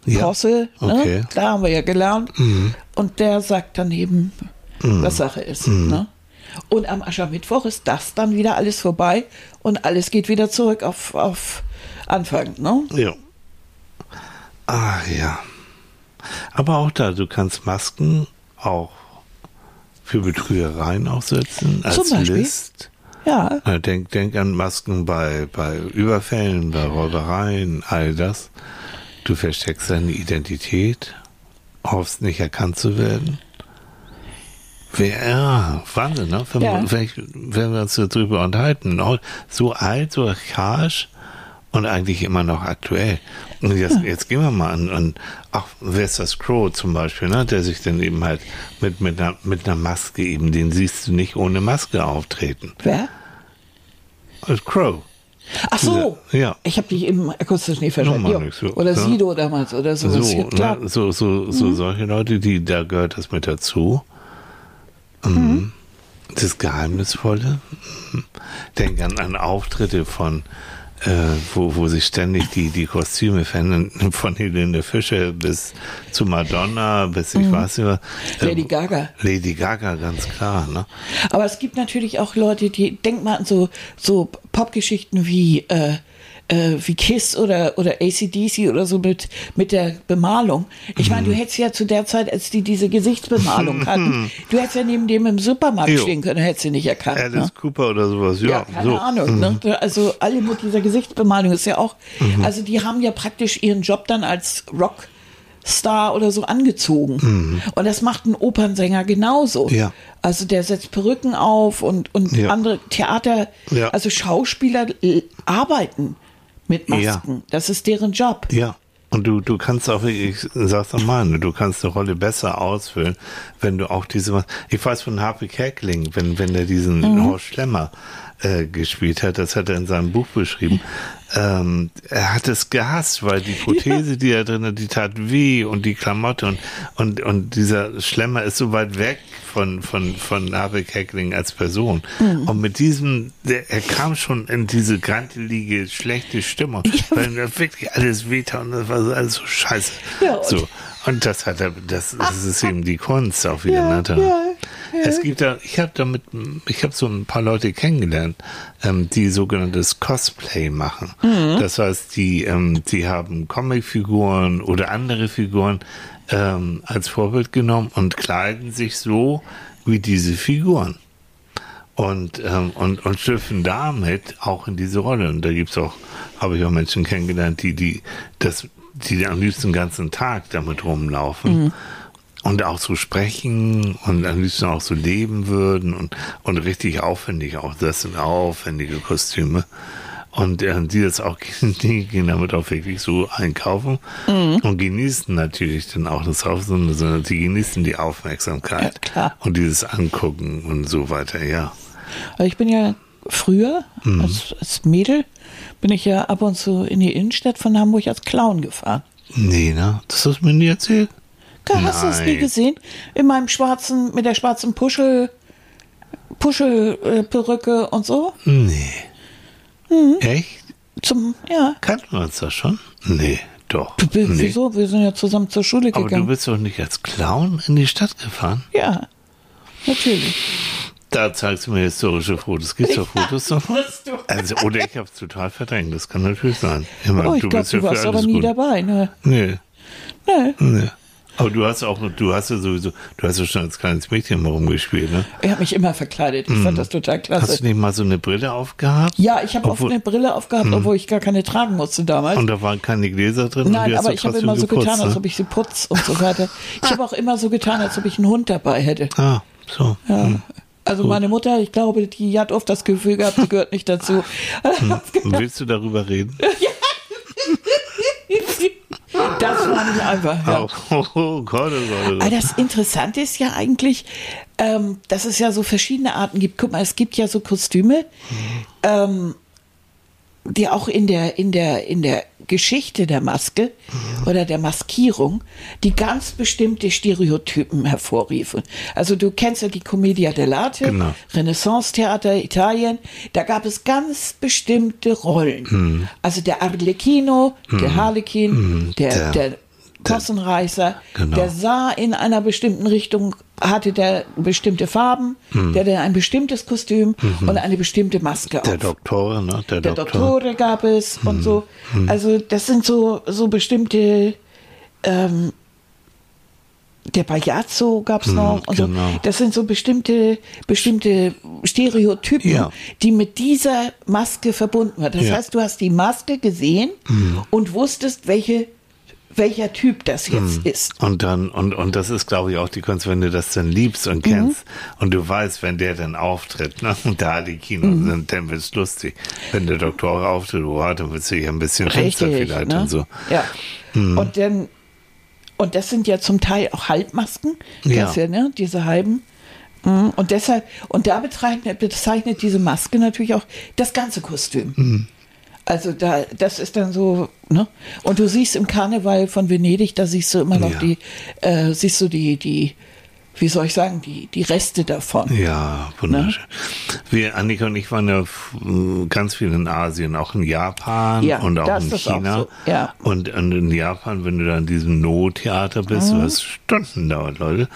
Ja.
Posse,
Okay. Mhm.
ne? klar haben wir ja gelernt. Und der sagt dann eben, was Sache ist.
Mhm.
Ne? Und am Aschermittwoch ist das dann wieder alles vorbei und alles geht wieder zurück auf, auf Anfang. Ne?
Ja. Ah, ja. Aber auch da, du kannst Masken auch für Betrügereien aufsetzen, als
Zum Beispiel?
List.
Ja,
denk, denk an Masken bei, bei Überfällen, bei Räubereien, all das. Du versteckst deine Identität. Hoffst nicht erkannt zu werden. Wer, ja, Wahnsinn, ne? Wenn,
Ja.
wir, wenn wir uns darüber unterhalten, auch so alt, so archaisch und eigentlich immer noch aktuell. Und jetzt, jetzt gehen wir mal an, an ach, wer ist das Crow zum Beispiel, ne? Der sich dann eben halt mit, mit, einer, mit einer Maske eben, den siehst du nicht ohne Maske auftreten.
Wer?
Als Crow.
Ach so.
Ja.
Ich habe dich eben akustisch nicht verstanden.
So,
Oder
ja.
Sido damals oder so.
So,
ja, klar. Mhm.
ne, so, so, so solche Leute, die, da gehört das mit dazu. Mhm. Das Geheimnisvolle. Mhm. Denk an, an Auftritte von, äh, wo, wo sich ständig die, die Kostüme verändern, von Helene Fischer bis zu Madonna, bis ich weiß nicht was.
Mhm. Lady
Äh,
Gaga.
Lady Gaga, ganz klar, ne?
Aber es gibt natürlich auch Leute, die, denk mal an so, so Popgeschichten wie, äh, äh, wie Kiss oder, oder ACDC oder so mit, mit der Bemalung. Ich meine,
Mhm.
du hättest ja zu der Zeit, als die diese Gesichtsbemalung hatten, du hättest ja neben dem im Supermarkt
Jo.
stehen können, hättest du nicht erkannt.
Alice
Ne?
Cooper oder sowas, ja.
Ja, keine
so. Mhm.
Ahnung. Ne? Also alle mit dieser Gesichtsbemalung ist ja auch, also die haben ja praktisch ihren Job dann als Rockstar oder so angezogen. Und das macht ein Opernsänger genauso.
Mhm. Ja.
Also der setzt Perücken auf und, und
Ja.
andere Theater,
Ja.
also Schauspieler äh, arbeiten mit
Ja.
Masken. Das ist deren Job.
Ja. Und du, du kannst auch, ich sag's nochmal, du kannst eine Rolle besser ausfüllen, wenn du auch diese, ich weiß von Harvey Kerkeling, wenn, wenn er diesen
Mhm.
Horst Schlemmer äh, gespielt hat, das hat er in seinem Buch beschrieben, ähm, er hat es gehasst, weil die Prothese, die er drin hat, die tat weh und die Klamotte und, und, und dieser Schlemmer ist so weit weg von, von, von Harvey Kerkeling als Person.
Mhm.
Und mit diesem, der, er kam schon in diese grantelige, schlechte Stimmung, weil ihm wirklich alles wehtat und das war so alles so scheiße.
Ja, und-
so. Und das hat er, das, das ist eben die Kunst auch wieder.
Ja,
ne, da.
ja, ja.
Es gibt da, ich habe damit, ich habe so ein paar Leute kennengelernt, ähm, die sogenanntes Cosplay machen.
Mhm.
Das heißt, die, ähm, die haben Comicfiguren oder andere Figuren ähm, als Vorbild genommen und kleiden sich so wie diese Figuren und, ähm, und, und schlüpfen damit auch in diese Rolle. Und da gibt's auch, habe ich auch Menschen kennengelernt, die, die, das, die am liebsten den ganzen Tag damit rumlaufen. Und auch so sprechen und am liebsten auch so leben würden und, und richtig aufwendig auch. Das sind aufwendige Kostüme. Und äh, die das auch, die gehen damit auch wirklich so einkaufen und genießen natürlich dann auch das Aussehen, sondern sie genießen die Aufmerksamkeit
Ja,
und dieses Angucken und so weiter, ja.
Also ich bin ja früher,
Mhm.
als, als Mädel, bin ich ja ab und zu in die Innenstadt von Hamburg als Clown gefahren.
Nee, ne? Das hast du mir nie erzählt.
Da hast du es nie gesehen? In meinem schwarzen, mit der schwarzen Puschel, Puschelperücke und so.
Nee.
Mhm.
Echt?
Zum, ja.
Kannten wir uns das schon? Nee, doch.
W-
Nee.
Wieso? Wir sind ja zusammen zur Schule
Aber du
gegangen.
bist doch nicht als Clown in die Stadt gefahren?
ja, natürlich.
Da zeigst du mir historische Fotos. Gibt's doch Fotos davon?
das du-
Also, oder ich habe es total verdrängt. Das kann natürlich sein. Ich meine,
Oh, ich glaube,
bist ja
du
für
warst aber nie
gut.
dabei. Ne?
Nee,
Nee.
nee. Aber du hast auch, du hast ja sowieso, du hast ja schon als kleines Mädchen mal rumgespielt, ne?
Ich habe mich immer verkleidet. Ich fand das total
Mhm. Hast
klasse.
du nicht mal so eine Brille aufgehabt?
Ja, ich habe oft eine Brille aufgehabt, obwohl ich gar keine tragen musste damals.
Und da waren keine Gläser drin?
Nein, aber ich habe immer so
geputzt,
getan, als
ne?
ob ich sie putz und so weiter. Ich habe auch immer so getan, als ob ich einen Hund dabei hätte.
Ah, so.
Ja.
Hm.
Also meine Mutter, ich glaube, die hat oft das Gefühl gehabt, die gehört nicht dazu.
Und willst du darüber reden?
Das war nicht einfach. Ja.
Oh, oh, oh Gott, oh Gott,
Aber
Gott.
das Interessante ist ja eigentlich, ähm, dass es ja so verschiedene Arten gibt. Guck mal, es gibt ja so Kostüme, ähm, die auch in der, in der, in der Geschichte der Maske oder der Maskierung, die ganz bestimmte Stereotypen hervorriefen. Also du kennst ja die Commedia dell'arte,
Genau.
Renaissance-Theater Italien, da gab es ganz bestimmte Rollen.
Mhm.
Also der Arlecchino, der Harlekin, der,
Der-
der Possenreißer,
Genau.
der sah in einer bestimmten Richtung, hatte der bestimmte Farben,
Mhm.
der hatte ein bestimmtes Kostüm und eine bestimmte Maske
Der
auf.
Doktore, ne? Der,
Der
Doktor.
Dottore gab es
Mhm.
und so. Also das sind so, so bestimmte, ähm, der Bajazzo gab es noch und
genau.
so. Das sind so bestimmte, bestimmte Stereotypen,
Ja.
die mit dieser Maske verbunden waren. Das
Ja. Mhm.
heißt, du hast die Maske gesehen und wusstest, welche welcher Typ das jetzt ist.
Und dann, und, und das ist, glaube ich, auch die Kunst, wenn du das dann liebst und kennst und du weißt, wenn der dann auftritt, ne, und da die Kinos sind, dann wird's lustig. Wenn der Doktor auch auftritt, oh, dann wird's sich ein bisschen finster vielleicht
ne?
und so.
Ja. Und dann, und das sind ja zum Teil auch Halbmasken,
Ja.
das ja, ne, diese halben. Mhm. Und deshalb, und da bezeichnet, bezeichnet diese Maske natürlich auch das ganze Kostüm. Also da, das ist dann so, ne? Und du siehst im Karneval von Venedig, da siehst du immer noch
Ja.
die, äh, siehst du die, die, wie soll ich sagen, die, die Reste davon.
Ja, wunderschön. Wir, Annika und ich waren ja ganz viel in Asien, auch in Japan
Ja,
und auch in
das auch
China.
so, ja.
und, und in Japan, wenn du da in diesem No-Theater bist,
Mhm.
was Stunden dauert, Leute,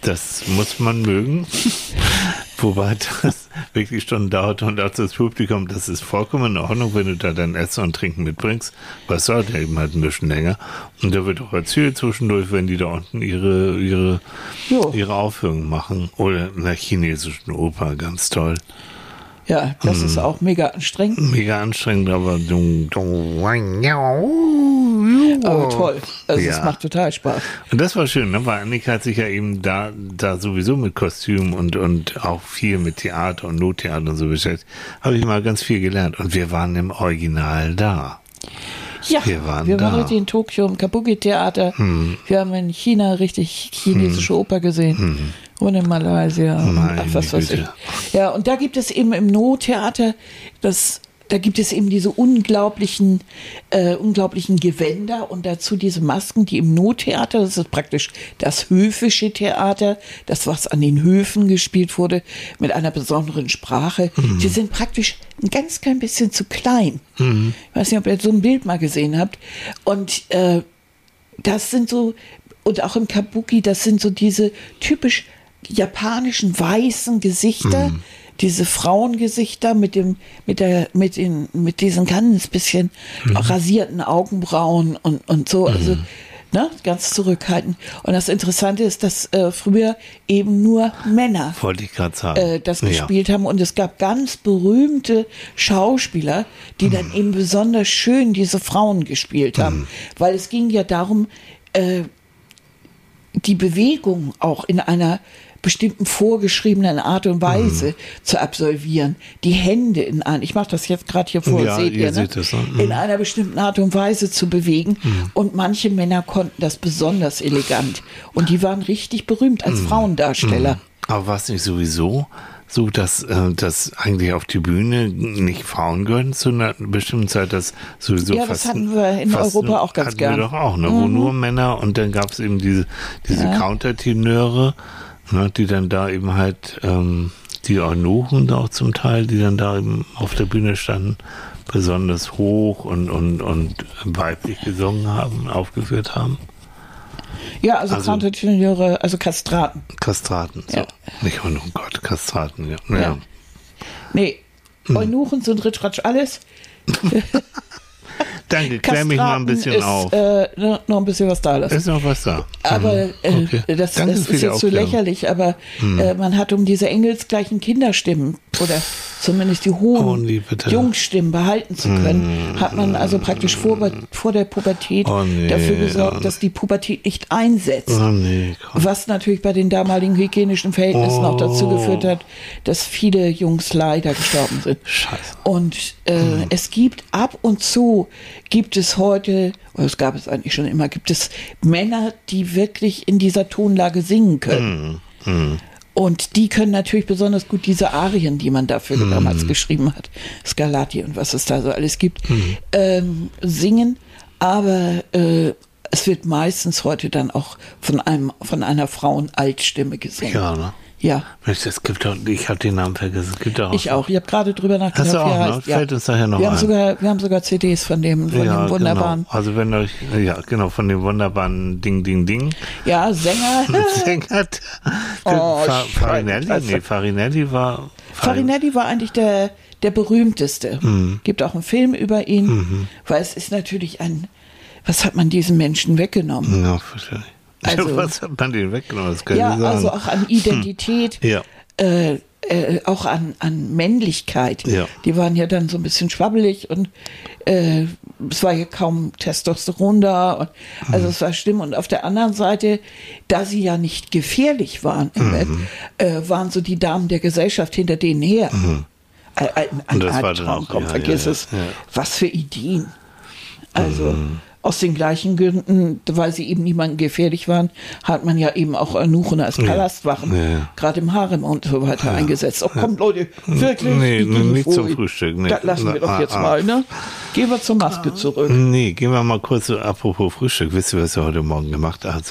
das muss man mögen. Wobei das wirklich Stunden dauert und auch das Publikum, das ist vollkommen in Ordnung, wenn du da dein Essen und Trinken mitbringst. Was dauert ja eben halt ein bisschen länger. Und da wird auch erzählt zwischendurch, wenn die da unten ihre, ihre,
Jo.
ihre Aufführung machen. Oder in der chinesischen Oper, ganz toll.
Ja, das ist
Mhm.
auch mega anstrengend,
Mega anstrengend, aber du, du,
aber toll. Also es
Ja.
macht total Spaß.
Und das war schön, ne? weil Annika hat sich ja eben da, da sowieso mit Kostüm und, und auch viel mit Theater und Nottheater und so beschäftigt. Habe ich mal ganz viel gelernt. Und wir waren im Original da.
Ja,
Wir waren
wir waren.
Hm.
richtig in Tokio im Kabuki-Theater. Wir haben in China richtig chinesische Oper gesehen. Und in Malaysia.
Meine
ach, was weiß ich. Ja, und da gibt es eben im No-Theater, das, da gibt es eben diese unglaublichen, äh, unglaublichen Gewänder und dazu diese Masken, die im No-Theater, das ist praktisch das höfische Theater, das, was an den Höfen gespielt wurde, mit einer besonderen Sprache.
Mhm.
Die sind praktisch ein ganz klein bisschen zu klein. Ich weiß nicht, ob ihr so ein Bild mal gesehen habt. Und äh, das sind so, und auch im Kabuki, das sind so diese typisch japanischen weißen Gesichter,
Mhm.
diese Frauengesichter mit dem, mit der, mit den, mit diesen ganz bisschen
Mhm.
rasierten Augenbrauen und, und so, also, ne, ganz zurückhaltend. Und das Interessante ist, dass äh, früher eben nur Männer
Wollte ich gerade sagen.
äh, das
Ja.
gespielt haben. Und es gab ganz berühmte Schauspieler, die
Mhm.
dann eben besonders schön diese Frauen gespielt haben. Weil es ging ja darum, äh, die Bewegung auch in einer bestimmten vorgeschriebenen Art und Weise
Mhm.
zu absolvieren. Die Hände in ein, ich mache das jetzt gerade hier vor,
Ja,
seht
ihr
ihr, ne?
seht das, ne? Mhm.
in einer bestimmten Art und Weise zu bewegen. Und manche Männer konnten das besonders elegant. Und die waren richtig berühmt
Mhm.
als Frauendarsteller.
Aber war es nicht sowieso so, dass, äh, dass eigentlich auf die Bühne nicht Frauen gehören zu einer bestimmten Zeit, dass sowieso
Ja, das
fast,
hatten wir in Europa auch ganz
hatten
gern. Mhm.
wir doch auch, ne? wo nur Männer und dann gab es eben diese, diese
Ja.
Countertenöre, ne? die dann da eben halt, ähm, die Eunuchen da auch zum Teil, die dann da eben auf der Bühne standen, besonders hoch und, und, und weiblich gesungen haben, aufgeführt haben.
Ja, also,
Also-
Countertenöre, also Kastraten.
Kastraten, so.
Ja.
Nicht, oh Gott, Kastraten, ja. ja.
Ja. Nee,
Hm.
Eunuchen sind Ritratsch alles.
Danke, klär mich mal ein bisschen
ist,
auf.
Äh, noch ein bisschen was da lassen.
Ist noch was da?
Aber
Mhm.
äh,
Okay.
das, das ist jetzt so lächerlich, aber äh, man hat um diese engelsgleichen Kinderstimmen oder zumindest die hohen
Oh.
Jungstimmen behalten zu können, hat man also praktisch vor, vor der Pubertät
Oh, nee,
dafür gesorgt,
oh,
dass die Pubertät nicht einsetzt.
Oh nee.
Was natürlich bei den damaligen hygienischen Verhältnissen auch dazu
Oh.
geführt hat, dass viele Jungs leider gestorben sind.
Scheiße.
Und äh,
Hm.
es gibt ab und zu, gibt es heute, oder es gab es eigentlich schon immer, gibt es Männer, die wirklich in dieser Tonlage singen können.
Hm,
Und die können natürlich besonders gut diese Arien, die man dafür
Hm.
damals geschrieben hat, Scarlatti und was es da so alles gibt,
Hm.
ähm, singen. Aber äh, es wird meistens heute dann auch von einem von einer Frauen-Altstimme gesungen.
Ja, ne?
Ja,
Mensch, es gibt doch, ich habe den Namen vergessen. Es gibt doch
ich auch. Ich habe gerade drüber nachgedacht.
Hast du auch,
er
ne?
heißt. Ja.
Fällt uns nachher noch
wir haben
ein.
sogar, wir haben sogar CDs von dem, von
ja,
dem wunderbaren.
Genau. Also wenn euch, ja, genau, von dem wunderbaren Ding, Ding, Ding.
Ja, Sänger.
Sänger.
Oh,
Fa Farinelli,
Scheiße.
nee, Farinelli war.
Farinelli war eigentlich der, der berühmteste.
Mhm.
Gibt auch einen Film über ihn, weil es ist natürlich ein, was hat man diesen Menschen weggenommen?
Ja, verstehe ich.
Also-
Was hat man den weggenommen? Das kann
Ja,
ich sagen.
also auch an Identität.
Ja.
Äh, äh, auch an, an Männlichkeit.
Ja.
Die waren ja dann so ein bisschen schwabbelig und äh, es war ja kaum Testosteron da. Und, also es war schlimm. Und auf der anderen Seite, da sie ja nicht gefährlich waren im
Mhm.
Bett, äh, waren so die Damen der Gesellschaft hinter denen her. Ein, ein, ein
Mhm.
Albtraum,
auch-
komm,
ja,
vergiss
ja,
es. Was für Ideen. Also
Mhm.
Aus den gleichen Gründen, weil sie eben niemandem gefährlich waren, hat man ja eben auch Anuchen als Palastwachen,
Ja, ja.
gerade im Harem und so weiter eingesetzt. Oh, kommt Leute, wirklich?
Nee, nicht zum
vor.
Frühstück, nee.
Das lassen wir doch
Ah,
jetzt
ah.
mal, ne? Gehen wir zur Maske zurück.
Nee, gehen wir mal kurz so, apropos Frühstück. Wisst ihr, was wir heute Morgen gemacht haben?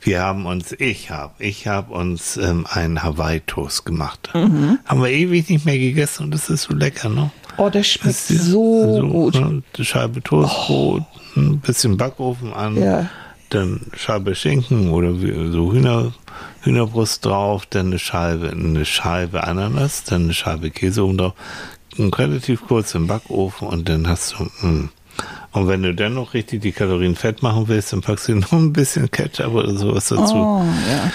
Wir haben uns, ich habe, ich habe uns ähm, einen Hawaii-Toast gemacht.
Mhm.
Haben wir ewig nicht mehr gegessen und das ist so lecker, ne?
Oh, das schmeckt
ist
so, gut. Oh.
Ne, Scheibe Toastbrot, ein bisschen Backofen an,
Ja.
dann Scheibe Schinken oder so Hühner, Hühnerbrust drauf, dann eine Scheibe, eine Scheibe Ananas, dann eine Scheibe Käse oben drauf, und relativ kurz im Backofen und dann hast du, mh. Und wenn du dann noch richtig die Kalorien fett machen willst, dann packst du noch ein bisschen Ketchup oder sowas dazu.
Oh, ja.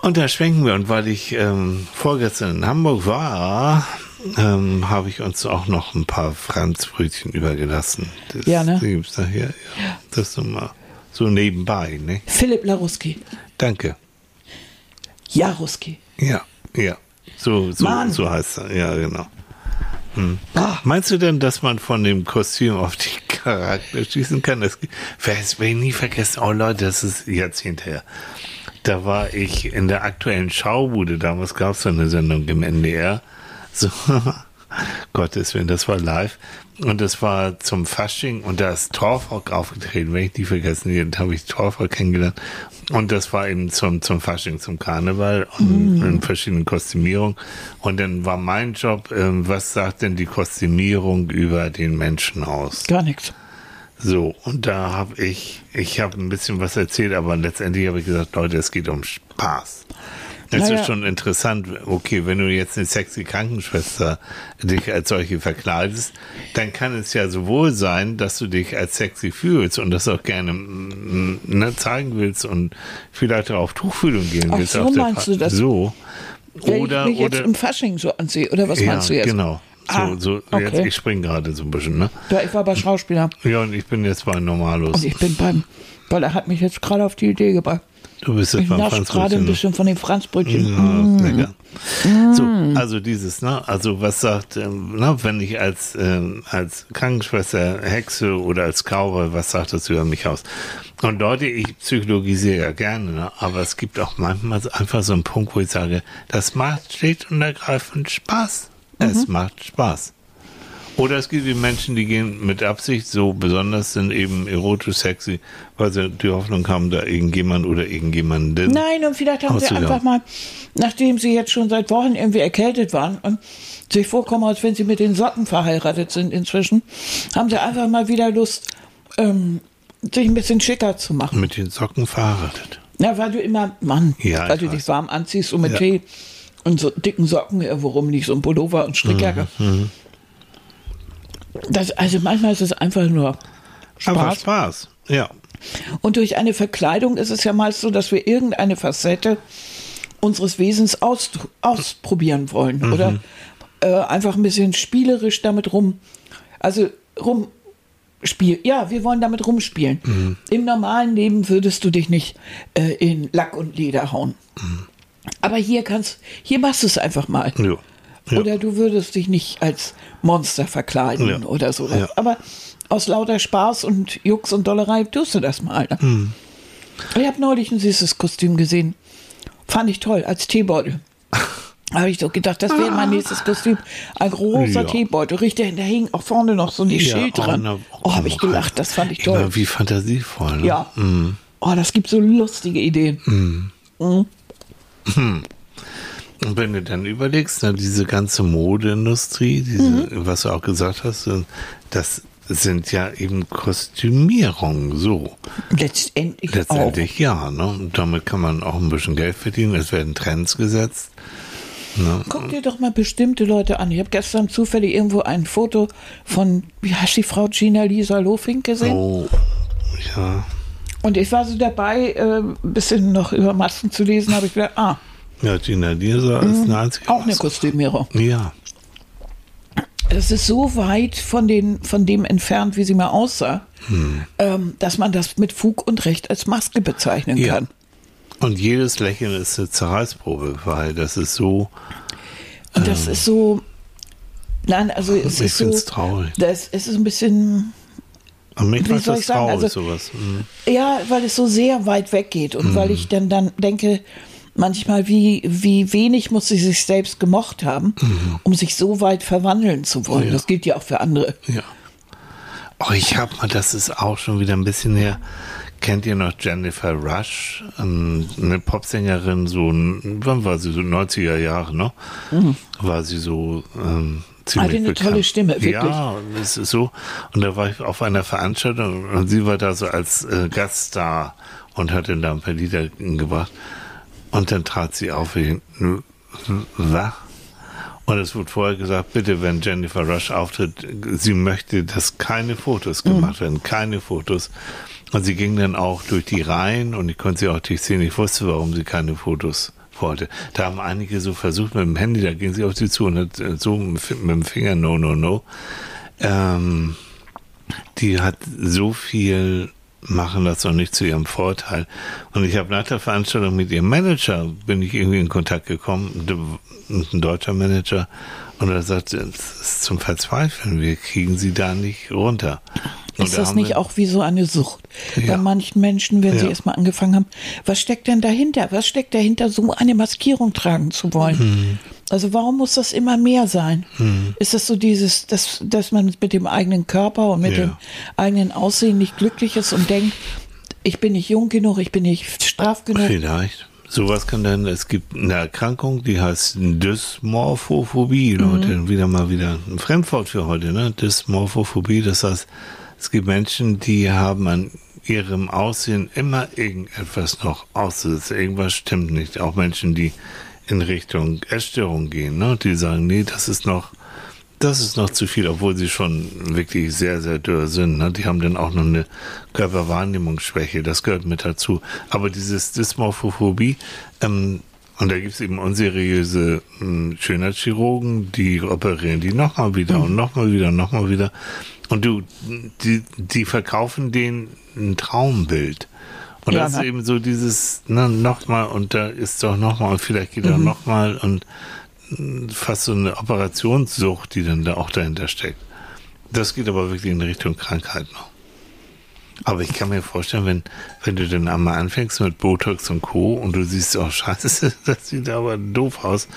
Und da schwenken wir. Und weil ich ähm, vorgestern in Hamburg war, ähm, habe ich uns auch noch ein paar Franzbrötchen übergelassen. Das
Ja, ne?
die gibt's nachher. Ja. Das so mal so nebenbei, ne?
Philipp Laruski.
Danke.
Jaruski.
Ja, ja. So, so,
Mann.
so heißt er. Ja, genau.
Ah,
Meinst du denn, dass man von dem Kostüm auf die Charakter schießen kann? Das das werde ich nie vergessen. Oh Leute, das ist Jahrzehnte her. Da war ich in der aktuellen Schaubude. Damals gab es so eine Sendung im NDR. So, Gottes Willen, das war live. Und das war zum Fasching und da ist Torfrock aufgetreten, wenn ich nie vergessen, da habe ich Torfrock kennengelernt. Und das war eben zum, zum Fasching, zum Karneval und in verschiedenen Kostümierungen. Und dann war mein Job, ähm, was sagt denn die Kostümierung über den Menschen aus?
gar nichts.
So, und da habe ich, ich habe ein bisschen was erzählt, aber letztendlich habe ich gesagt, Leute, es geht um Spaß. Das
Naja.
ist schon interessant. Okay, wenn du jetzt eine sexy Krankenschwester dich als solche verkleidest, dann kann es ja sowohl sein, dass du dich als sexy fühlst und das auch gerne mm, ne, zeigen willst und vielleicht auch auf Tuchfühlung gehen
Ach,
willst.
so meinst
Fa-
du das?
So. Oder,
ich mich jetzt
oder,
im Fasching so ansehe, oder was
ja,
meinst du jetzt?
genau. So,
Ah,
so, jetzt,
okay.
ich spring gerade so ein bisschen, ne?
Ja, ich war bei Schauspieler
Ja, und ich bin jetzt bei Normalos.
und ich bin beim, weil er hat mich jetzt gerade auf die Idee gebracht.
Du bist jetzt
Ich
beim
nasche gerade ein
ne?
bisschen von den Franzbrötchen.
Ja, lecker. So, also dieses, ne, also was sagt, ähm, na, wenn ich als, ähm, als Krankenschwester, Hexe oder als Cowboy, was sagt das über mich aus? Und Leute, ich psychologisiere ja gerne, ne, aber es gibt auch manchmal einfach so einen Punkt, wo ich sage, das macht schlicht und ergreifend Spaß. Es macht Spaß. Oder es gibt die Menschen, die gehen mit Absicht so besonders sind eben erotisch sexy, weil sie die Hoffnung haben, da irgendjemand oder irgendjemanden
Nein, und vielleicht haben sie einfach mal, nachdem sie jetzt schon seit Wochen irgendwie erkältet waren und sich vorkommen, als wenn sie mit den Socken verheiratet sind inzwischen, haben sie einfach mal wieder Lust, ähm, sich ein bisschen schicker zu machen.
mit den Socken verheiratet.
Ja, weil du immer, Mann,
Ja,
weil du
weiß.
dich warm anziehst und mit
Ja.
Tee und so dicken Socken irgendwo rumliegst und Pullover und Strickjacke.
Mhm,
Das, also manchmal ist es einfach nur
Aber
Spaß.
Spaß, ja.
Und durch eine Verkleidung ist es ja meist so, dass wir irgendeine Facette unseres Wesens aus, ausprobieren wollen
Mhm.
oder äh, einfach ein bisschen spielerisch damit rum, also rumspielen. Ja, wir wollen damit rumspielen.
Mhm.
Im normalen Leben würdest du dich nicht äh, in Lack und Leder hauen.
Mhm.
Aber hier kannst, hier machst du es einfach mal.
ja. Ja.
Oder du würdest dich nicht als Monster verkleiden
Ja.
oder so.
Ja.
Aber aus lauter Spaß und Jux und Dollerei tust du das mal. Ne?
Hm.
Ich habe neulich ein süßes Kostüm gesehen. Fand ich toll, als Teebeutel. habe ich so gedacht, das wäre mein nächstes Kostüm. Ein großer
Ja.
Teebeutel. Richtig, da hing auch vorne noch so ein Schild dran.
na,
Oh, habe ich gelacht, das fand ich toll.
Immer wie fantasievoll. Ne?
Ja. Oh, das gibt so lustige Ideen. Mhm.
Und wenn du dann überlegst, ne, diese ganze Modeindustrie, diese,
Mhm.
was du auch gesagt hast, äh, das sind ja eben Kostümierungen, so.
Letztendlich,
Letztendlich ja, ne? Und damit kann man auch ein bisschen Geld verdienen. Es werden Trends gesetzt. Ne?
auch. Guck dir doch mal bestimmte Leute an. Ich habe gestern zufällig irgendwo ein Foto von, wie heißt die Frau Gina Lisa Lofink gesehen?
Oh, ja.
Und ich war so dabei, äh, ein bisschen noch über Masken zu lesen, habe ich gedacht, ah,
Ja, Gina Dierser ist eine einzige.
Auch eine Kostümierer.
Ja.
Das ist so weit von, den, von dem entfernt, wie sie mal aussah, ähm, dass man das mit Fug und Recht als Maske bezeichnen
Ja.
kann.
Und jedes Lächeln ist eine Zerreißprobe, weil das ist so.
Und das ist so. Nein, also es
Ich
ist so.
traurig.
Das es ist ein bisschen.
Und mich macht das traurig,
also-
sowas. Mhm.
Ja, weil es so sehr weit weggeht und weil ich dann, dann denke, manchmal, wie, wie wenig muss sie sich selbst gemocht haben, um sich so weit verwandeln zu wollen.
Ja.
Das gilt ja auch für andere.
Ja. Oh, ich hab mal, das ist auch schon wieder ein bisschen her. Kennt ihr noch Jennifer Rush? Ähm, Eine Popsängerin, so, wann war sie? So 90er Jahre, ne? War sie so, ähm, ziemlich
Hatte eine
bekannt.
tolle Stimme, wirklich.
Ja, und es ist so. Und da war ich auf einer Veranstaltung und sie war da so als äh, Gaststar und hat dann da ein paar Lieder gebracht. Und dann trat sie auf, wie, was? Und es wurde vorher gesagt, bitte, wenn Jennifer Rush auftritt, sie möchte, dass keine Fotos gemacht werden, keine Fotos. Und sie ging dann auch durch die Reihen und ich konnte sie auch durchsehen. Ich wusste, warum sie keine Fotos wollte. Da haben einige so versucht mit dem Handy, da ging sie auf sie zu und hat äh, so mit dem Finger, no, no, no. Ähm, die hat so viel machen das noch nicht zu ihrem Vorteil. Und ich habe nach der Veranstaltung mit ihrem Manager, bin ich irgendwie in Kontakt gekommen, ein deutscher Manager, und er sagte, es ist zum Verzweifeln, wir kriegen sie da nicht runter. Und
Ist
da
das nicht
wir-
auch wie so eine Sucht?
Ja.
Bei manchen Menschen, wenn sie
Ja.
erstmal angefangen haben, was steckt denn dahinter? Was steckt dahinter, so eine Maskierung tragen zu wollen?
Mhm.
Also warum muss das immer mehr sein? Ist das so dieses, dass, dass man mit dem eigenen Körper und mit
Ja.
dem eigenen Aussehen nicht glücklich ist und denkt, ich bin nicht jung genug, ich bin nicht straff genug?
Vielleicht. Sowas kann dann, es gibt eine Erkrankung, die heißt Dysmorphophobie, Leute, wieder mal wieder ein Fremdwort für heute, ne? Dysmorphophobie, das heißt, es gibt Menschen, die haben an ihrem Aussehen immer irgendetwas noch auszusetzen. Irgendwas stimmt nicht. Auch Menschen, die in Richtung Essstörung gehen, ne? Die sagen, nee, das ist noch, das ist noch zu viel, obwohl sie schon wirklich sehr, sehr dürr sind. Ne? Die haben dann auch noch eine Körperwahrnehmungsschwäche, das gehört mit dazu. Aber dieses Dysmorphophobie, ähm, und da gibt es eben unseriöse ähm, Schönheitschirurgen, die operieren die nochmal wieder und nochmal wieder und nochmal wieder. Und du, die, die verkaufen denen ein Traumbild. Und
Ja,
das ist eben so dieses, ne, nochmal und da ist doch nochmal und vielleicht geht er
Mhm.
nochmal und fast so eine Operationssucht, die dann da auch dahinter steckt. Das geht aber wirklich in Richtung Krankheit noch. Aber ich kann mir vorstellen, wenn, wenn du dann einmal anfängst mit Botox und Co. und du siehst, oh scheiße, das sieht aber doof aus,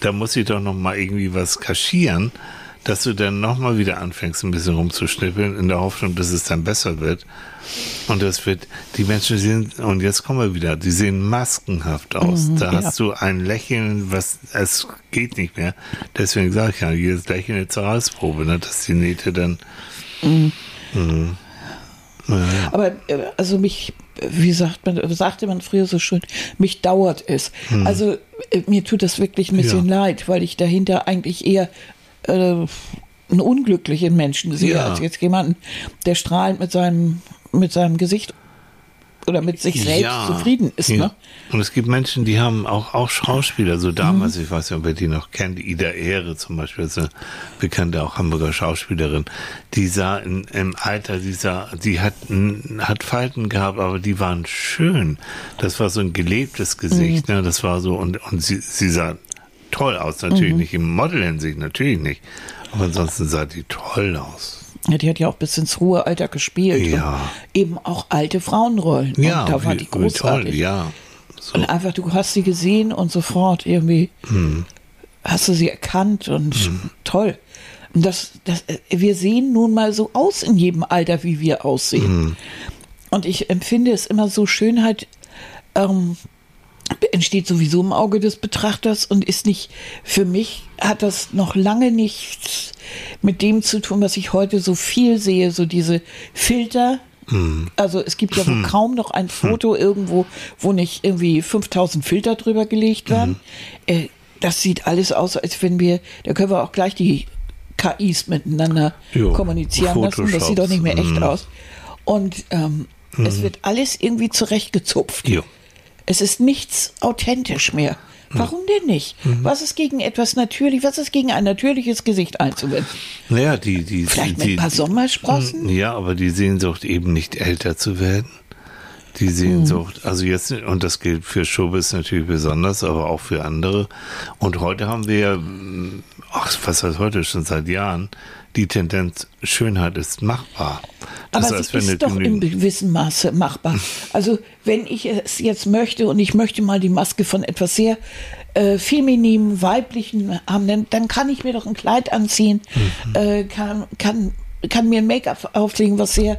da muss ich doch noch mal irgendwie was kaschieren, dass du dann noch mal wieder anfängst, ein bisschen rumzuschnippeln, in der Hoffnung, dass es dann besser wird. Und das wird, die Menschen sehen, und jetzt kommen wir wieder, die sehen maskenhaft aus. da
ja.
hast du ein Lächeln, was, es geht nicht mehr. Deswegen sage ich ja, jedes Lächeln eine Zerreißprobe, ne, dass die Nähte dann, Mhm. Naja.
Aber äh, also mich, wie sagt man, sagte man früher so schön, mich dauert es. Also äh, mir tut das wirklich ein bisschen
Hm. Ja.
leid, weil ich dahinter eigentlich eher äh, einen unglücklichen Menschen sehe,
Ja.
als jetzt jemanden, der strahlend mit seinem, mit seinem Gesicht oder mit sich selbst zufrieden ist.
ja.
Ne?
Und es gibt Menschen, die haben auch, auch Schauspieler, so damals, ich weiß nicht, ob ihr die noch kennt, Ida Ehre zum Beispiel, ist eine bekannte auch Hamburger Schauspielerin, die sah in, im Alter, die sah, die hat, hat Falten gehabt, aber die waren schön. Das war so ein gelebtes Gesicht, ne, das war so, und, und sie, sie sah toll aus, natürlich nicht im Model-Hinsicht, natürlich nicht. Aber ansonsten sah die toll aus.
Ja, die hat ja auch bis ins hohe Alter gespielt.
Ja.
Eben auch alte Frauenrollen.
Ja,
und da war
wie-
die
wie
großartig.
Toll, ja. So.
Und einfach, du hast sie gesehen und sofort irgendwie
Hm.
hast du sie erkannt und toll. Und das, das, äh, wir sehen nun mal so aus in jedem Alter, wie wir aussehen.
Hm.
Und ich empfinde es immer so, Schönheit ähm, entsteht sowieso im Auge des Betrachters und ist nicht, für mich hat das noch lange nichts mit dem zu tun, was ich heute so viel sehe, so diese Filter. Also es gibt ja wohl kaum noch ein Foto irgendwo, wo nicht irgendwie 5000 Filter drüber gelegt werden. Äh, das sieht alles aus, als wenn wir, da können wir auch gleich die KIs miteinander
Jo,
kommunizieren lassen. Das sieht doch nicht mehr echt
Mhm.
aus. Und ähm, es wird alles irgendwie zurechtgezupft.
Jo.
Es ist nichts authentisch mehr. Warum denn nicht? Was ist gegen etwas natürlich, was ist gegen ein natürliches Gesicht einzuwenden?
Naja, die, die,
Vielleicht mit
die,
ein paar Sommersprossen?
Ja, aber die Sehnsucht eben nicht älter zu werden. Die Sehnsucht, also jetzt, und das gilt für Showbiz natürlich besonders, aber auch für andere. Und heute haben wir, ach, was heißt heute schon seit Jahren, die Tendenz, Schönheit ist machbar.
Das aber heißt, sie ist doch in gewissem Maße machbar. Also wenn ich es jetzt möchte und ich möchte mal die Maske von etwas sehr äh, femininem, weiblichen haben, dann, kann ich mir doch ein Kleid anziehen, mhm. äh, kann, kann kann mir ein Make-up auflegen, was sehr,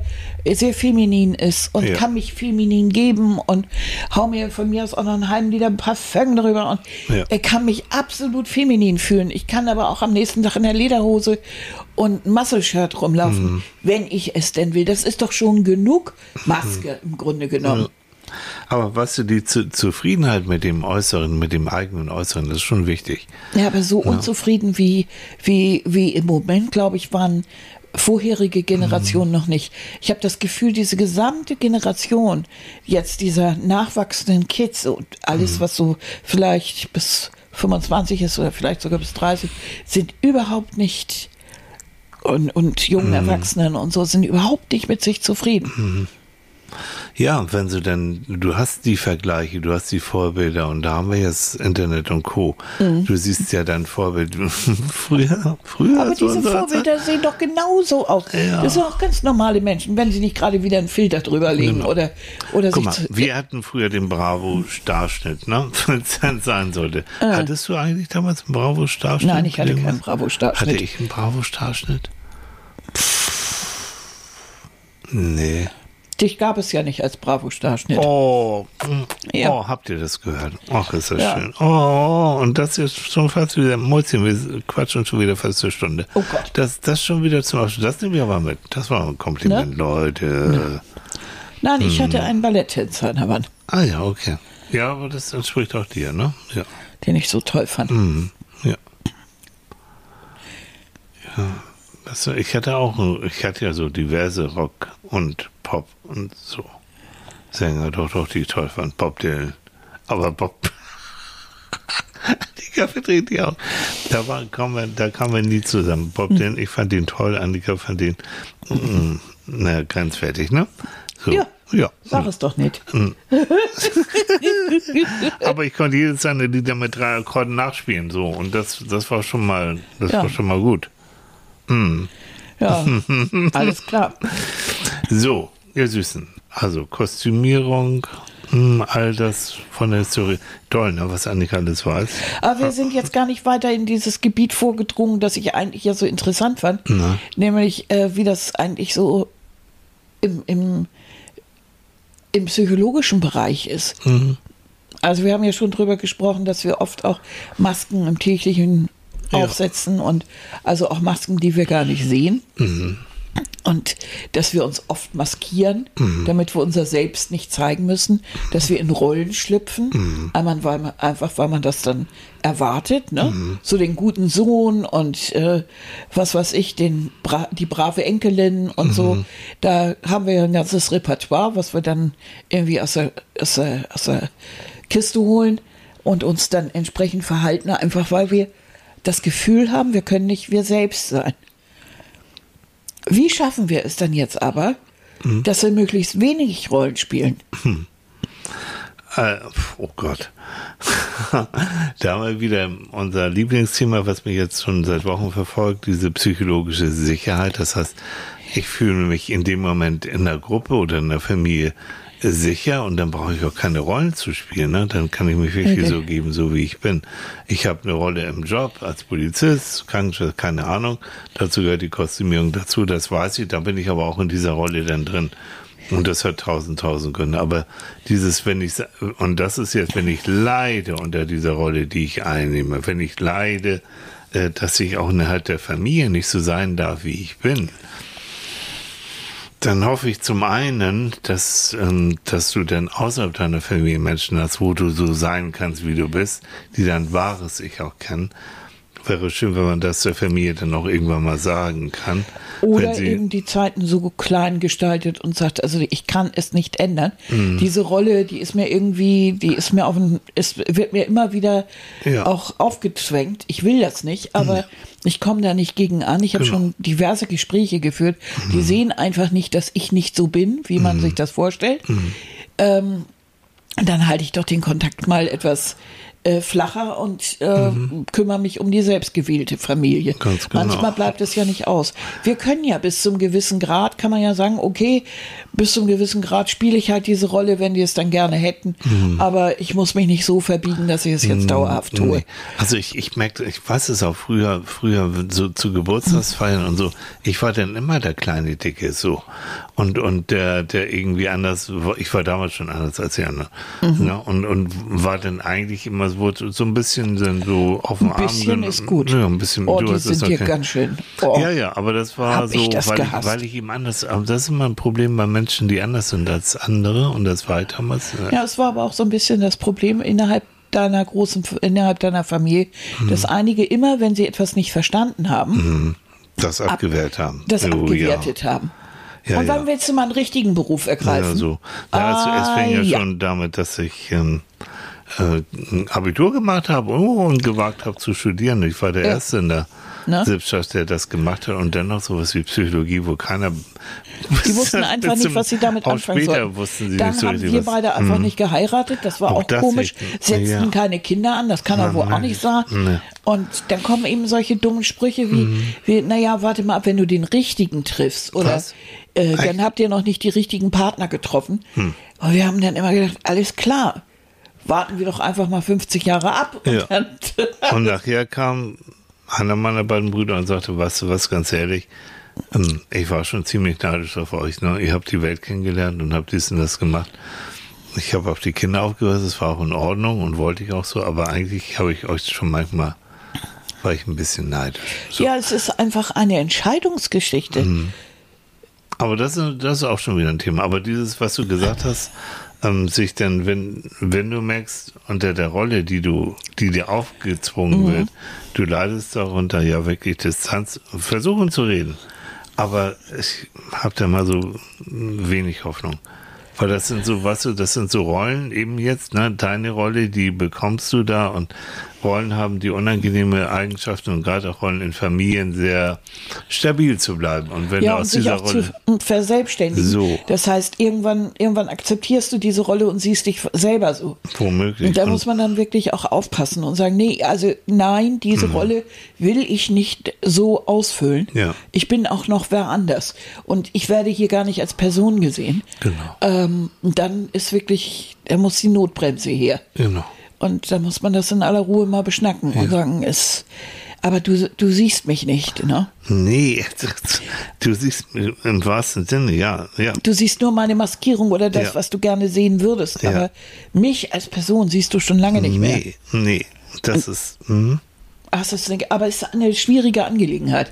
sehr feminin ist und ja. kann mich feminin geben und hau mir von mir aus auch noch einen halben Liter Parfum drüber und ja. er kann mich absolut feminin fühlen. Ich kann aber auch am nächsten Tag in der Lederhose und ein Muscle-Shirt rumlaufen, mhm. wenn ich es denn will. Das ist doch schon genug Maske mhm. im Grunde genommen. Ja.
Aber weißt du, die Zu Zufriedenheit mit dem Äußeren, mit dem eigenen Äußeren, das ist schon wichtig.
Ja, aber so unzufrieden wie, wie, wie im Moment, glaube ich, waren vorherige Generation mhm. noch nicht. Ich habe das Gefühl, diese gesamte Generation jetzt dieser nachwachsenden Kids und alles, mhm. was so vielleicht bis 25 ist oder vielleicht sogar bis 30, sind überhaupt nicht und, und jungen mhm. Erwachsenen und so sind überhaupt nicht mit sich zufrieden.
Ja, wenn du denn, du hast die Vergleiche, du hast die Vorbilder und da haben wir jetzt Internet und Co. Mhm. Du siehst ja dein Vorbild früher, früher.
Aber diese Vorbilder Zeit. sehen doch genauso aus. Ja. Das sind auch ganz normale Menschen, wenn sie nicht gerade wieder einen Filter drüber legen genau. oder, oder
Guck mal, wir hatten früher den Bravo-Starschnitt, ne? Wenn es sein sollte. Äh. Hattest du eigentlich damals einen Bravo-Starschnitt?
Nein, ich hatte keinen Bravo-Starschnitt.
Hatte ich einen Bravo-Starschnitt? Nee.
Dich gab es ja nicht als Bravo-Starschnitt.
Oh, ja. oh, habt ihr das gehört? Ach, ist das ja. schön. Oh, und das ist schon fast wieder, Mäuschen, wir quatschen schon wieder fast eine Stunde. Oh Gott. Das, das schon wieder zum Abschluss, das nehmen wir aber mit. Das war ein Kompliment, ne? Leute. Ne.
Nein, ich hm. hatte einen Balletttänzer in der Wand.
Ah ja, okay. Ja, aber das entspricht auch dir, ne? Ja.
Den ich so toll fand.
Mhm. Ja. Ja. Also ich hatte auch, ich hatte ja so diverse Rock und Pop und so Sänger, doch, doch, die ich toll fand. Bob Dylan. Aber Bob, Annika verdreht die auch. Da, war, kamen wir, da kamen wir nie zusammen. Bob hm. Dylan, ich fand den toll, Annika fand den, mm, na, grenzwertig, ne?
So. Ja. Ja. Sag es doch nicht. Hm.
Aber ich konnte jedes seine Lieder mit drei Akkorden nachspielen, so. Und das, das war schon mal, das ja. war schon mal gut.
Ja, alles klar.
So, ihr Süßen. Also Kostümierung, hm, all das von der Historie. Toll, ne, was Annika alles weiß.
Aber wir sind jetzt gar nicht weiter in dieses Gebiet vorgedrungen, das ich eigentlich ja so interessant fand. Na. Nämlich, äh, wie das eigentlich so im, im, im psychologischen Bereich ist. Mhm. Also wir haben ja schon drüber gesprochen, dass wir oft auch Masken im täglichen aufsetzen und also auch Masken, die wir gar nicht sehen. Mhm. Und dass wir uns oft maskieren, mhm. damit wir unser Selbst nicht zeigen müssen, dass wir in Rollen schlüpfen, mhm. einmal weil man, einfach weil man das dann erwartet, ne? Mhm. So den guten Sohn und äh, was weiß ich, den Bra die brave Enkelin und so. Mhm. Da haben wir ja ein ganzes Repertoire, was wir dann irgendwie aus der, aus der, aus der Kiste holen und uns dann entsprechend verhalten, einfach weil wir das Gefühl haben, wir können nicht wir selbst sein. Wie schaffen wir es dann jetzt aber, mhm. dass wir möglichst wenig Rollen spielen? Hm.
Äh, oh Gott. da haben wir wieder unser Lieblingsthema, was mich jetzt schon seit Wochen verfolgt, diese psychologische Sicherheit. Das heißt, ich fühle mich in dem Moment in der Gruppe oder in der Familie sicher und dann brauche ich auch keine Rollen zu spielen. Ne? Dann kann ich mich wirklich okay. so geben, so wie ich bin. Ich habe eine Rolle im Job als Polizist, Krankenschwester, keine Ahnung. Dazu gehört die Kostümierung dazu, das weiß ich. Da bin ich aber auch in dieser Rolle dann drin. Und das hat tausend, tausend Gründe. Aber dieses, wenn ich, und das ist jetzt, wenn ich leide unter dieser Rolle, die ich einnehme, wenn ich leide, äh, dass ich auch innerhalb der Familie nicht so sein darf, wie ich bin, dann hoffe ich zum einen, dass, ähm, dass du dann außerhalb deiner Familie Menschen hast, wo du so sein kannst, wie du bist, die dein wahres Ich auch kennen. Wäre schön, wenn man das der Familie dann auch irgendwann mal sagen kann.
Oder eben die Zeiten so klein gestaltet und sagt, also ich kann es nicht ändern. Mhm. Diese Rolle, die ist mir irgendwie, die ist mir auf ein, es wird mir immer wieder ja. auch aufgezwängt. Ich will das nicht, aber mhm. Ich komme da nicht gegen an. Ich habe genau. schon diverse Gespräche geführt. Mhm. Die sehen einfach nicht, dass ich nicht so bin, wie man mhm. sich das vorstellt. Mhm. Ähm, dann halte ich doch den Kontakt mal etwas äh, flacher und äh, mhm. kümmere mich um die selbstgewählte Familie. Ganz genau. Manchmal bleibt es ja nicht aus. Wir können ja bis zum gewissen Grad, kann man ja sagen, okay, bis zum gewissen Grad spiele ich halt diese Rolle, wenn die es dann gerne hätten. Mhm. Aber ich muss mich nicht so verbiegen, dass ich es jetzt mhm. dauerhaft tue.
Also ich, ich merke, ich weiß es auch früher, früher so zu Geburtstagsfeiern und so. Ich war dann immer der kleine Dicke so. Und, und der, der irgendwie anders, ich war damals schon anders als die anderen. Mhm. Ne? Und, und war dann eigentlich immer so, so ein bisschen so auf dem Arm.
Ein bisschen ist gut.
Ja, ein bisschen.
Oh, du die sind dir ganz schön.
Oh. Ja, ja, aber das war so, das weil, ich, weil ich ihm anders, aber das ist immer ein Problem bei Menschen, die anders sind als andere und das war halt damals.
Ja, es war aber auch so ein bisschen das Problem innerhalb deiner großen, innerhalb deiner Familie, hm. dass einige immer, wenn sie etwas nicht verstanden haben, hm.
das abgewehrt haben.
Das oh, abgewertet ja. haben. Ja, und wann ja. willst du mal einen richtigen Beruf ergreifen?
Ja, so. Ja, ah, es, fing ja, ja, schon damit, dass ich ähm, äh, ein Abitur gemacht habe oh, und gewagt habe zu studieren. Ich war der Erste in der ne? Sippschaft, der das gemacht hat und dennoch sowas wie Psychologie, wo keiner.
Die wussten einfach nicht, was sie damit anfangen
später
sollten.
Wussten sie
Dann
nicht so
haben wir beide einfach hm. nicht geheiratet. Das war auch, auch das komisch. Nicht. Setzten ja. keine Kinder an, das kann er wohl auch nicht sagen. Nee. Und dann kommen eben solche dummen Sprüche wie, mhm. wie naja, warte mal ab, wenn du den richtigen triffst oder äh, dann habt ihr noch nicht die richtigen Partner getroffen. Hm. Und wir haben dann immer gedacht, alles klar warten wir doch einfach mal 50 Jahre ab.
Und, ja. und nachher kam einer meiner beiden Brüder und sagte, weißt du was, ganz ehrlich, ähm, ich war schon ziemlich neidisch auf euch. Ne? Ihr habt die Welt kennengelernt und habt dies und das gemacht. Ich habe auf die Kinder aufgehört, es war auch in Ordnung und wollte ich auch so, aber eigentlich habe ich euch schon manchmal, war ich ein bisschen neidisch.
So. Ja, es ist einfach eine Entscheidungsgeschichte. Mhm.
Aber das, das ist auch schon wieder ein Thema. Aber dieses, was du gesagt hast, ähm, sich dann, wenn, wenn du merkst, unter der Rolle, die du, die dir aufgezwungen mhm. wird, du leidest darunter ja wirklich Distanz, versuchen zu reden. Aber ich habe da mal so wenig Hoffnung. Weil das sind so, weißt du, das sind so Rollen eben jetzt, ne? Deine Rolle, die bekommst du da und Rollen haben die unangenehme Eigenschaften und gerade auch Rollen in Familien sehr stabil zu bleiben. Und wenn
ja,
du aus
und
dieser
Rolle zu verselbstständigen. So. Das heißt, irgendwann, irgendwann akzeptierst du diese Rolle und siehst dich selber so.
Womöglich.
Und da muss man dann wirklich auch aufpassen und sagen, nee, also nein, diese mhm. Rolle will ich nicht so ausfüllen.
Ja.
Ich bin auch noch wer anders. Und ich werde hier gar nicht als Person gesehen.
Genau.
Ähm, dann ist wirklich, er muss die Notbremse her.
Genau.
Und da muss man das in aller Ruhe mal beschnacken ja. und sagen, es, aber du, du siehst mich nicht, ne?
Nee, du siehst im wahrsten Sinne, ja, ja.
Du siehst nur meine Maskierung oder das, ja. was du gerne sehen würdest, ja. aber mich als Person siehst du schon lange nicht mehr.
Nee, nee, das ist, mh.
Ach, das ist, aber es ist eine schwierige Angelegenheit.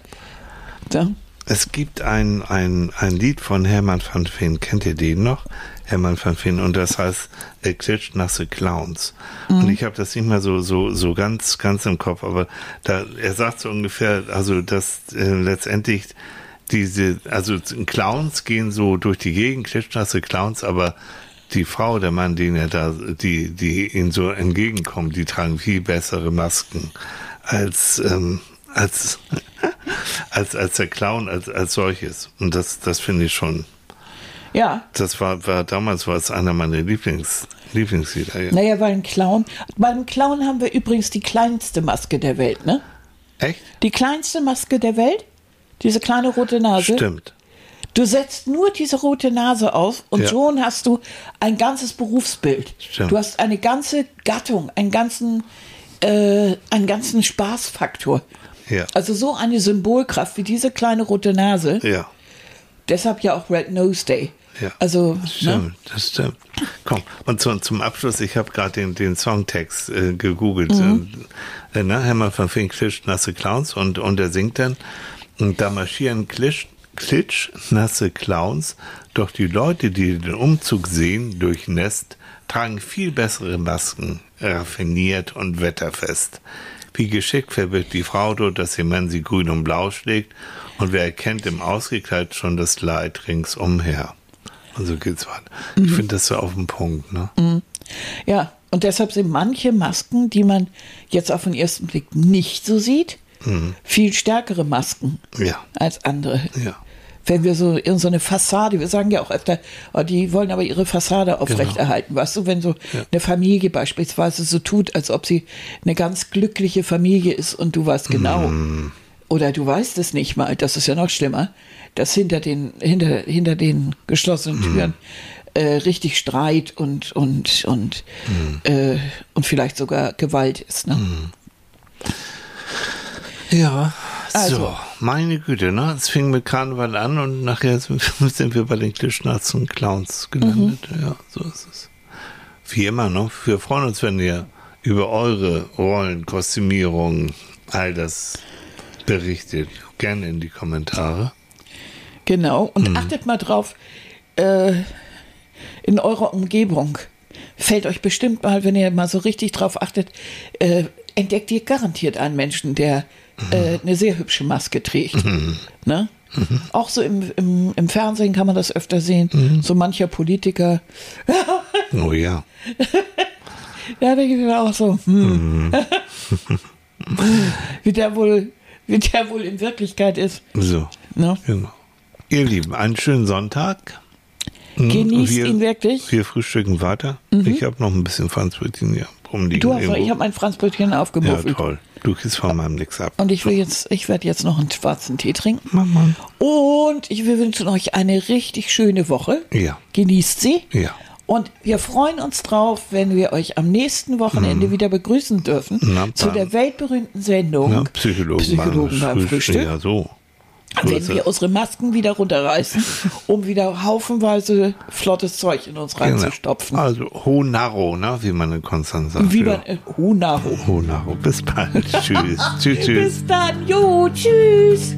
So.
Es gibt ein, ein, ein Lied von Hermann van Veen, kennt ihr den noch? Hermann van Veen und das heißt äh, Klitschnasse Clowns. Mhm. Und ich habe das nicht mehr so so so ganz ganz im Kopf, aber da er sagt so ungefähr, also dass äh, letztendlich diese also Clowns gehen so durch die Gegend, Klitschnasse Clowns, aber die Frau, der Mann, den er da, die, die ihnen so entgegenkommen, die tragen viel bessere Masken als, ähm, als, als, als der Clown, als, als solches. Und das, das finde ich schon,
ja.
Das war, war damals war es einer meiner Lieblings, Lieblingslieder.
Ja. Naja, weil ein Clown. Beim Clown haben wir übrigens die kleinste Maske der Welt, ne?
Echt?
Die kleinste Maske der Welt? Diese kleine rote Nase?
Stimmt.
Du setzt nur diese rote Nase auf und ja. schon hast du ein ganzes Berufsbild. Stimmt. Du hast eine ganze Gattung, einen ganzen, äh, einen ganzen Spaßfaktor.
Ja.
Also so eine Symbolkraft wie diese kleine rote Nase.
Ja.
Deshalb ja auch Red Nose Day.
Ja.
Also,
das stimmt, ne? das stimmt. Komm, und zu, zum Abschluss, ich habe gerade den, den Songtext äh, gegoogelt. Mhm. Äh, ne? Hermann von Fink Klitsch, nasse Clowns und, und er singt dann, und da marschieren Klitsch, Klitsch, nasse Clowns, doch die Leute, die den Umzug sehen, durchnässt, tragen viel bessere Masken, raffiniert und wetterfest. Wie geschickt verbirgt die Frau dort, dass ihr Mann sie grün und blau schlägt und wer erkennt im Ausgekleid schon das Leid ringsumher. Und so geht's weiter. Ich finde das so auf den Punkt, ne?
Ja, und deshalb sind manche Masken, die man jetzt auf den ersten Blick nicht so sieht, viel stärkere Masken
Ja.
als andere.
Ja.
Wenn wir so in so eine Fassade, wir sagen ja auch öfter, oh, die wollen aber ihre Fassade aufrechterhalten. Weißt du, wenn so eine Familie beispielsweise so tut, als ob sie eine ganz glückliche Familie ist und du weißt genau, oder du weißt es nicht mal, das ist ja noch schlimmer, dass hinter den, hinter, hinter den geschlossenen Türen äh, richtig Streit und, und, und, äh, und vielleicht sogar Gewalt ist. Ne?
Ja.
Also.
So, meine Güte, ne? Es fing mit Karneval an und nachher sind wir bei den Klischnats und Clowns gelandet. Ja, so ist es. Wie immer, ne? Wir freuen uns, wenn ihr über eure Rollen, Kostümierung, all das berichtet. Gerne in die Kommentare.
Genau. Und achtet mal drauf, äh, in eurer Umgebung fällt euch bestimmt mal, wenn ihr mal so richtig drauf achtet, äh, entdeckt ihr garantiert einen Menschen, der äh, eine sehr hübsche Maske trägt. Ne? Auch so im, im, im Fernsehen kann man das öfter sehen. So mancher Politiker.
Oh ja.
Ja, da geht dann auch so, hm. wie der wohl, wie der wohl in Wirklichkeit ist.
So,
Ne?
genau. Ihr Lieben, einen schönen Sonntag. Mhm,
Genießt
wir,
ihn wirklich.
Wir frühstücken weiter. Ich habe noch ein bisschen Franzbrötchen hier rumliegen.
Du hast,
irgendwo.
ich habe mein Franzbrötchen
Ja,
aufgemuffelt.
toll. Du kriegst von meinem nichts ab.
Und ich will jetzt, ich werde jetzt noch einen schwarzen Tee trinken.
Mama.
Und ich will wünschen euch eine richtig schöne Woche.
Ja.
Genießt sie.
Ja.
Und wir freuen uns drauf, wenn wir euch am nächsten Wochenende wieder begrüßen dürfen
Mhm. Na,
zu der weltberühmten Sendung
Ja, Psychologen,
Psychologen beim Frühstück.
Ja, so werden
wir unsere Masken wieder runterreißen, um wieder haufenweise flottes Zeug in uns genau. reinzustopfen.
Genau. Also Honaro, ne? wie man in Konstanz sagt.
Wie man, äh, Honaro.
Honaro. Bis bald. tschüss. tschüss. Tschüss.
Bis dann. Jo, tschüss.